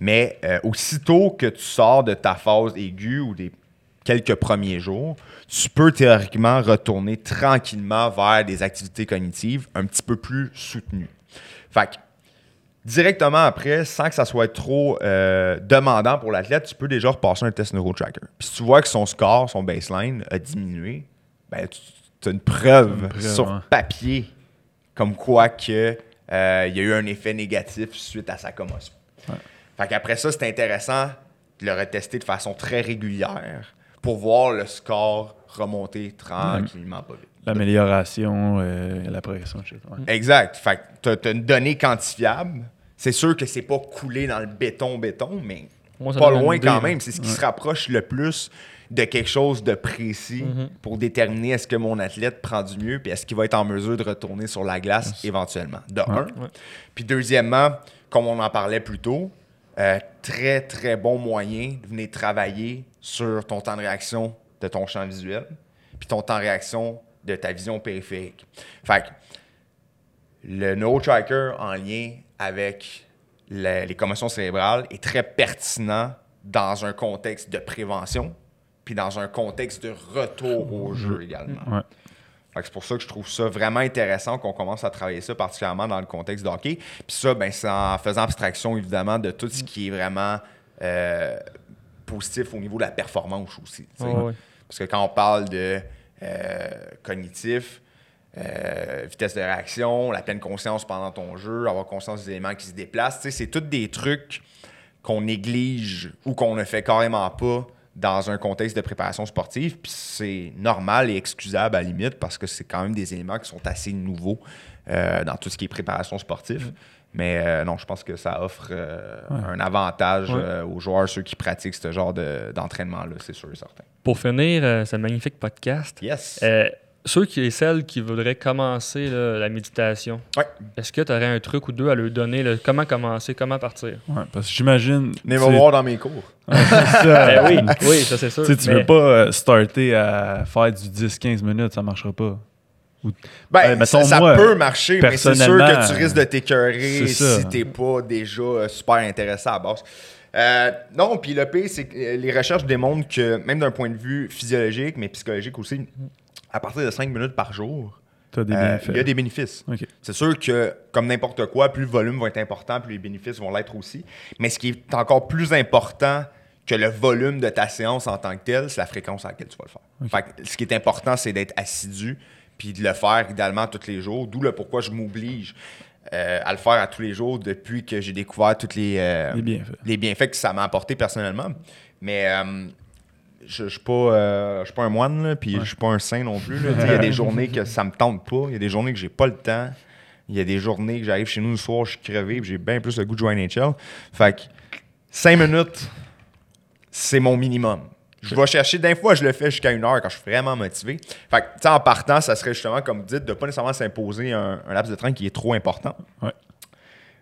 Mais euh, aussitôt que tu sors de ta phase aiguë ou des quelques premiers jours, tu peux théoriquement retourner tranquillement vers des activités cognitives un petit peu plus soutenues. Fait que, directement après, sans que ça soit trop euh, demandant pour l'athlète, tu peux déjà repasser un test neurotracker. Puis si tu vois que son score, son baseline a diminué, ben, tu as une preuve, Une preuve, sur ouais. papier comme quoi que euh, il y a eu un effet négatif suite à sa commotion. Fait qu'après ça, c'est intéressant de le retester de façon très régulière pour voir le score remonter tranquillement pas vite. L'amélioration, euh, la progression, shit. ouais. Exact. Fait que t'as- t'as une donnée quantifiable. C'est sûr que c'est pas coulé dans le béton-béton, mais Moi, pas loin idée, quand même. C'est ce qui se rapproche le plus de quelque chose de précis Mhm. pour déterminer est-ce que mon athlète prend du mieux puis est-ce qu'il va être en mesure de retourner sur la glace éventuellement. De un. Ouais. Puis deuxièmement, comme on en parlait plus tôt, euh, très très bon moyen de venir travailler sur ton temps de réaction de ton champ visuel puis ton temps de réaction de ta vision périphérique. Fait que le neurotracker en lien avec la- les commotions cérébrales est très pertinent dans un contexte de prévention puis dans un contexte de retour au jeu également. Ouais. Fait que c'est pour ça que je trouve ça vraiment intéressant qu'on commence à travailler ça, particulièrement dans le contexte de hockey. Puis ça, ben, c'est en faisant abstraction, évidemment, de tout ce qui est vraiment euh, positif au niveau de la performance aussi. Ouais. Parce que quand on parle de euh, cognitif, euh, vitesse de réaction, la pleine conscience pendant ton jeu, avoir conscience des éléments qui se déplacent, c'est tous des trucs qu'on néglige ou qu'on ne fait carrément pas dans un contexte de préparation sportive. Puis c'est normal et excusable à la limite parce que c'est quand même des éléments qui sont assez nouveaux euh, dans tout ce qui est préparation sportive. Mais euh, non, je pense que ça offre euh, un avantage Ouais. euh, aux joueurs, ceux qui pratiquent ce genre de- d'entraînement-là, c'est sûr et certain. Pour finir euh, ce magnifique podcast, Yes. euh, ceux qui et celles qui voudraient commencer là, la méditation, Ouais. est-ce que tu aurais un truc ou deux à leur donner? là, comment commencer? Comment partir? Ouais, parce que j'imagine. Venez me voir dans mes cours. ça. Ben oui, oui, ça c'est sûr. Tu mais- veux pas starter à faire du 10-15 minutes, ça marchera pas. Ben, mettons, ça, moi, peut marcher, mais c'est sûr que tu risques de t'écœurer si t'es pas déjà euh, super intéressé à la base. Euh, non, puis le pire, c'est que euh, les recherches démontrent que, même d'un point de vue physiologique, mais psychologique aussi, à partir de 5 minutes par jour, euh, il y a des bénéfices. C'est sûr que, comme n'importe quoi, plus le volume va être important, plus les bénéfices vont l'être aussi. Mais ce qui est encore plus important que le volume de ta séance en tant que tel, c'est la fréquence à laquelle tu vas le faire. Fait que ce qui est important, c'est d'être assidu puis de le faire idéalement tous les jours. D'où le pourquoi je m'oblige euh, à le faire à tous les jours depuis que j'ai découvert tous les, euh, Les bienfaits. les bienfaits que ça m'a apporté personnellement. Mais euh, je ne suis suis pas un moine, là, puis je suis pas un saint non plus. Il y a des journées que ça me tente pas, il y a des journées que j'ai pas le temps. Il y a des journées que j'arrive chez nous le soir, je suis crevé, puis j'ai bien plus le goût de jouer à NHL. Fait que 5 minutes, c'est mon minimum. Je vais chercher, d'un fois, je le fais jusqu'à une heure quand je suis vraiment motivé. Fait que, tu sais, en partant, ça serait justement, comme vous dites, de pas nécessairement s'imposer un, un laps de temps qui est trop important. Ouais.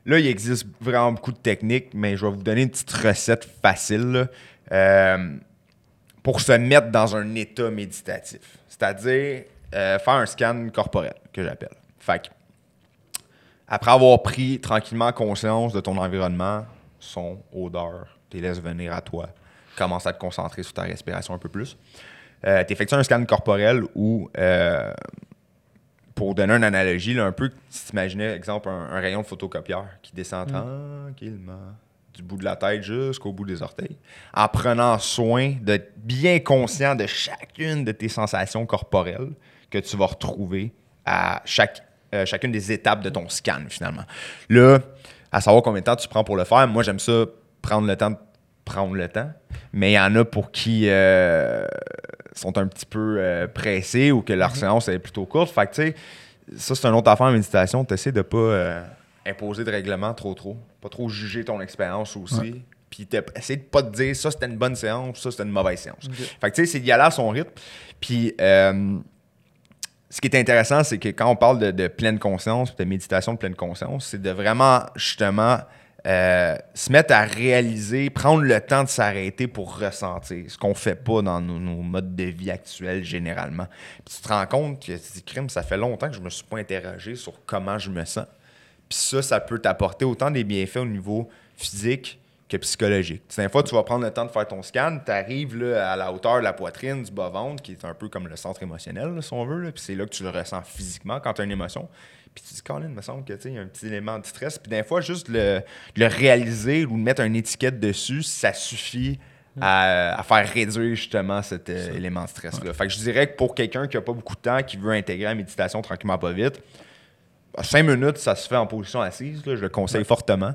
Là, il existe vraiment beaucoup de techniques, mais je vais vous donner une petite recette facile là, euh, pour se mettre dans un état méditatif. C'est-à-dire euh, faire un scan corporel, que j'appelle. Fait que, après avoir pris tranquillement conscience de ton environnement, son, odeur, tu les laisses venir à toi. Commence à te concentrer sur ta respiration un peu plus. Euh, tu effectues un scan corporel où, euh, pour donner une analogie, là, un peu, si tu imaginais, exemple, un, un rayon de photocopieur qui descend tranquillement du bout de la tête jusqu'au bout des orteils, en prenant soin d'être bien conscient de chacune de tes sensations corporelles que tu vas retrouver à chaque, euh, chacune des étapes de ton scan, finalement. Là, à savoir combien de temps tu prends pour le faire, moi, j'aime ça prendre le temps de prendre le temps, mais il y en a pour qui euh, sont un petit peu euh, pressés ou que leur séance est plutôt courte. Fait que, tu sais, ça, c'est une autre affaire en méditation. Tu essaies de pas euh, imposer de règlement trop, trop. Pas trop juger ton expérience aussi. Puis t'es- essayer de pas te dire ça, c'était une bonne séance, ça, c'était une mauvaise séance. Fait que, tu sais, c'est d'y aller à son rythme. Puis, ce qui est intéressant, c'est que quand on parle de, de pleine conscience, de méditation de pleine conscience, c'est de vraiment, justement, euh, se mettre à réaliser, prendre le temps de s'arrêter pour ressentir, ce qu'on fait pas dans nos, modes de vie actuels généralement. Puis tu te rends compte que tu crime, ça fait longtemps que je me suis pas interrogé sur comment je me sens. Puis ça, ça peut t'apporter autant des bienfaits au niveau physique que psychologique. Des fois, tu vas prendre le temps de faire ton scan, tu arrives à la hauteur de la poitrine, du bas-ventre, qui est un peu comme le centre émotionnel, si on veut. Puis c'est là que tu le ressens physiquement quand tu as une émotion. Puis tu dis, Colin, il me semble que tu sais, il y a un petit élément de stress. Puis des fois, juste le, le réaliser ou mettre une étiquette dessus, ça suffit à, à faire réduire justement cet euh, élément de stress-là. Fait que je dirais que pour quelqu'un qui n'a pas beaucoup de temps, qui veut intégrer la méditation tranquillement pas vite, cinq minutes, ça se fait en position assise. là, je le conseille fortement.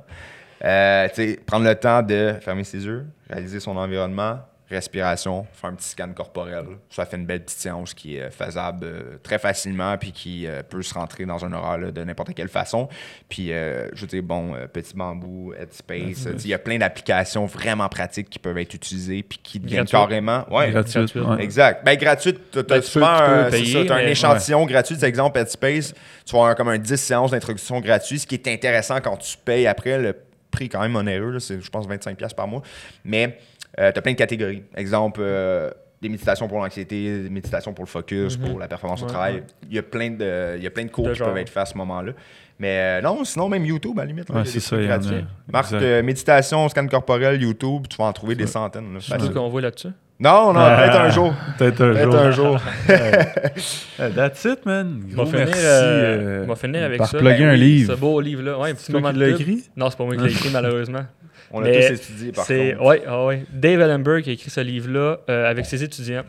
Euh, tu sais, prendre le temps de fermer ses yeux, réaliser son environnement, respiration, faire un petit scan corporel. Ça fait une belle petite séance qui est faisable euh, très facilement puis qui euh, peut se rentrer dans un horaire là, de n'importe quelle façon. Puis, euh, je veux dire, bon, euh, Petit Bambou, Headspace, il y a plein d'applications vraiment pratiques qui peuvent être utilisées puis qui deviennent carrément... Ouais, Gratuite, gratuite. ouais. Exact. Ben, gratuite, tu Ben, as tu souvent peux- tu peux un, payer, ça, un échantillon gratuit. Par exemple, Headspace, tu vas avoir comme un 10 séances d'introduction gratuit, ce qui est intéressant quand tu payes après. Le prix quand même onéreux, c'est, je pense, 25$ par mois. Mais tu as plein de catégories. Exemple, euh, des méditations pour l'anxiété, des méditations pour le focus, Mhm. pour la performance au travail. ouais. Il y a plein de, il y a plein de cours De qui genre. peuvent être faits à ce moment-là. Mais euh, non, sinon, même YouTube, à la limite. Ouais, c'est ça, il y en a. gratuits. Marque Exact. euh, méditation, scan corporel, YouTube, tu vas en trouver des centaines. là, C'est tout facile. qu'on voit là-dessus? Non, non, peut-être Ah. un jour. Peut-être un Peut-être jour. un jour. Euh, That's it, man. Gros finir, merci. euh, euh, on va finir avec par ça. plugger Ben un oui, livre. Ce beau livre-là. Ouais, un petit moment qui de écrit? Non, c'est pas moi qui l'ai écrit, malheureusement. On l'a tous étudié, par C'est contre. ouais, ah ouais. Dave Ellenberg qui a écrit ce livre-là euh, avec ses étudiants.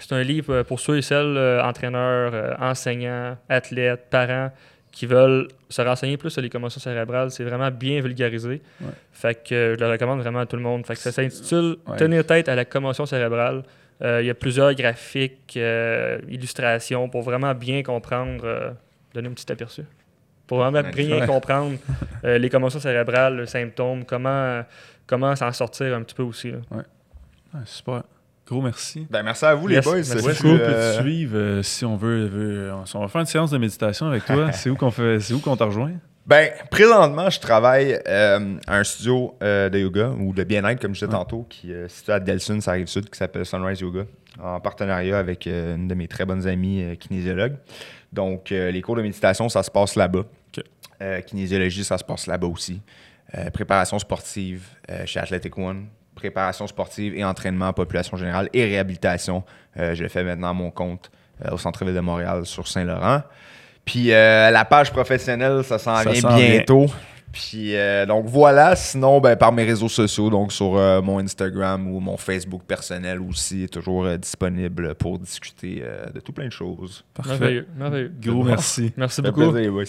C'est un livre euh, pour ceux et celles, euh, entraîneurs, euh, enseignants, athlètes, parents, qui veulent se renseigner plus sur les commotions cérébrales. C'est vraiment bien vulgarisé. Ouais. Fait que euh, je le recommande vraiment à tout le monde. Fait que ça s'intitule Ouais. Tenir tête à la commotion cérébrale. Euh, Il y a plusieurs graphiques, euh, illustrations pour vraiment bien comprendre, euh, donner un petit aperçu. Pour vraiment bien Ouais. comprendre euh, les commotions cérébrales, les symptômes, comment, comment s'en sortir un petit peu aussi. là. Ouais, super. Gros merci. Ben, merci à vous, Yes, les boys. merci qu'on peut euh, te suivre euh, si on veut, veut- si on va faire une séance de méditation avec toi? c'est où qu'on fait, c'est où qu'on te rejoint? Ben, présentement, je travaille euh, à un studio euh, de yoga ou de bien-être, comme je disais Ouais. tantôt, qui est situé à Delsun, ça arrive sud, qui s'appelle Sunrise Yoga, en partenariat avec euh, une de mes très bonnes amies euh, kinésiologues. Donc, euh, les cours de méditation, ça se passe là-bas. Euh, kinésiologie, ça se passe là-bas aussi. Euh, préparation sportive chez Athletic One. Préparation sportive et entraînement, population générale et réhabilitation. Je le fais maintenant à mon compte au centre-ville de Montréal sur Saint-Laurent. Puis la page professionnelle, ça s'en vient vient. Puis euh, donc voilà, sinon ben, par mes réseaux sociaux, donc sur euh, mon Instagram ou mon Facebook personnel aussi, toujours euh, disponible pour discuter euh, de tout plein de choses. Parfait. Merveilleux, merveilleux. Gros merci. Merci beaucoup. plaisir, boys.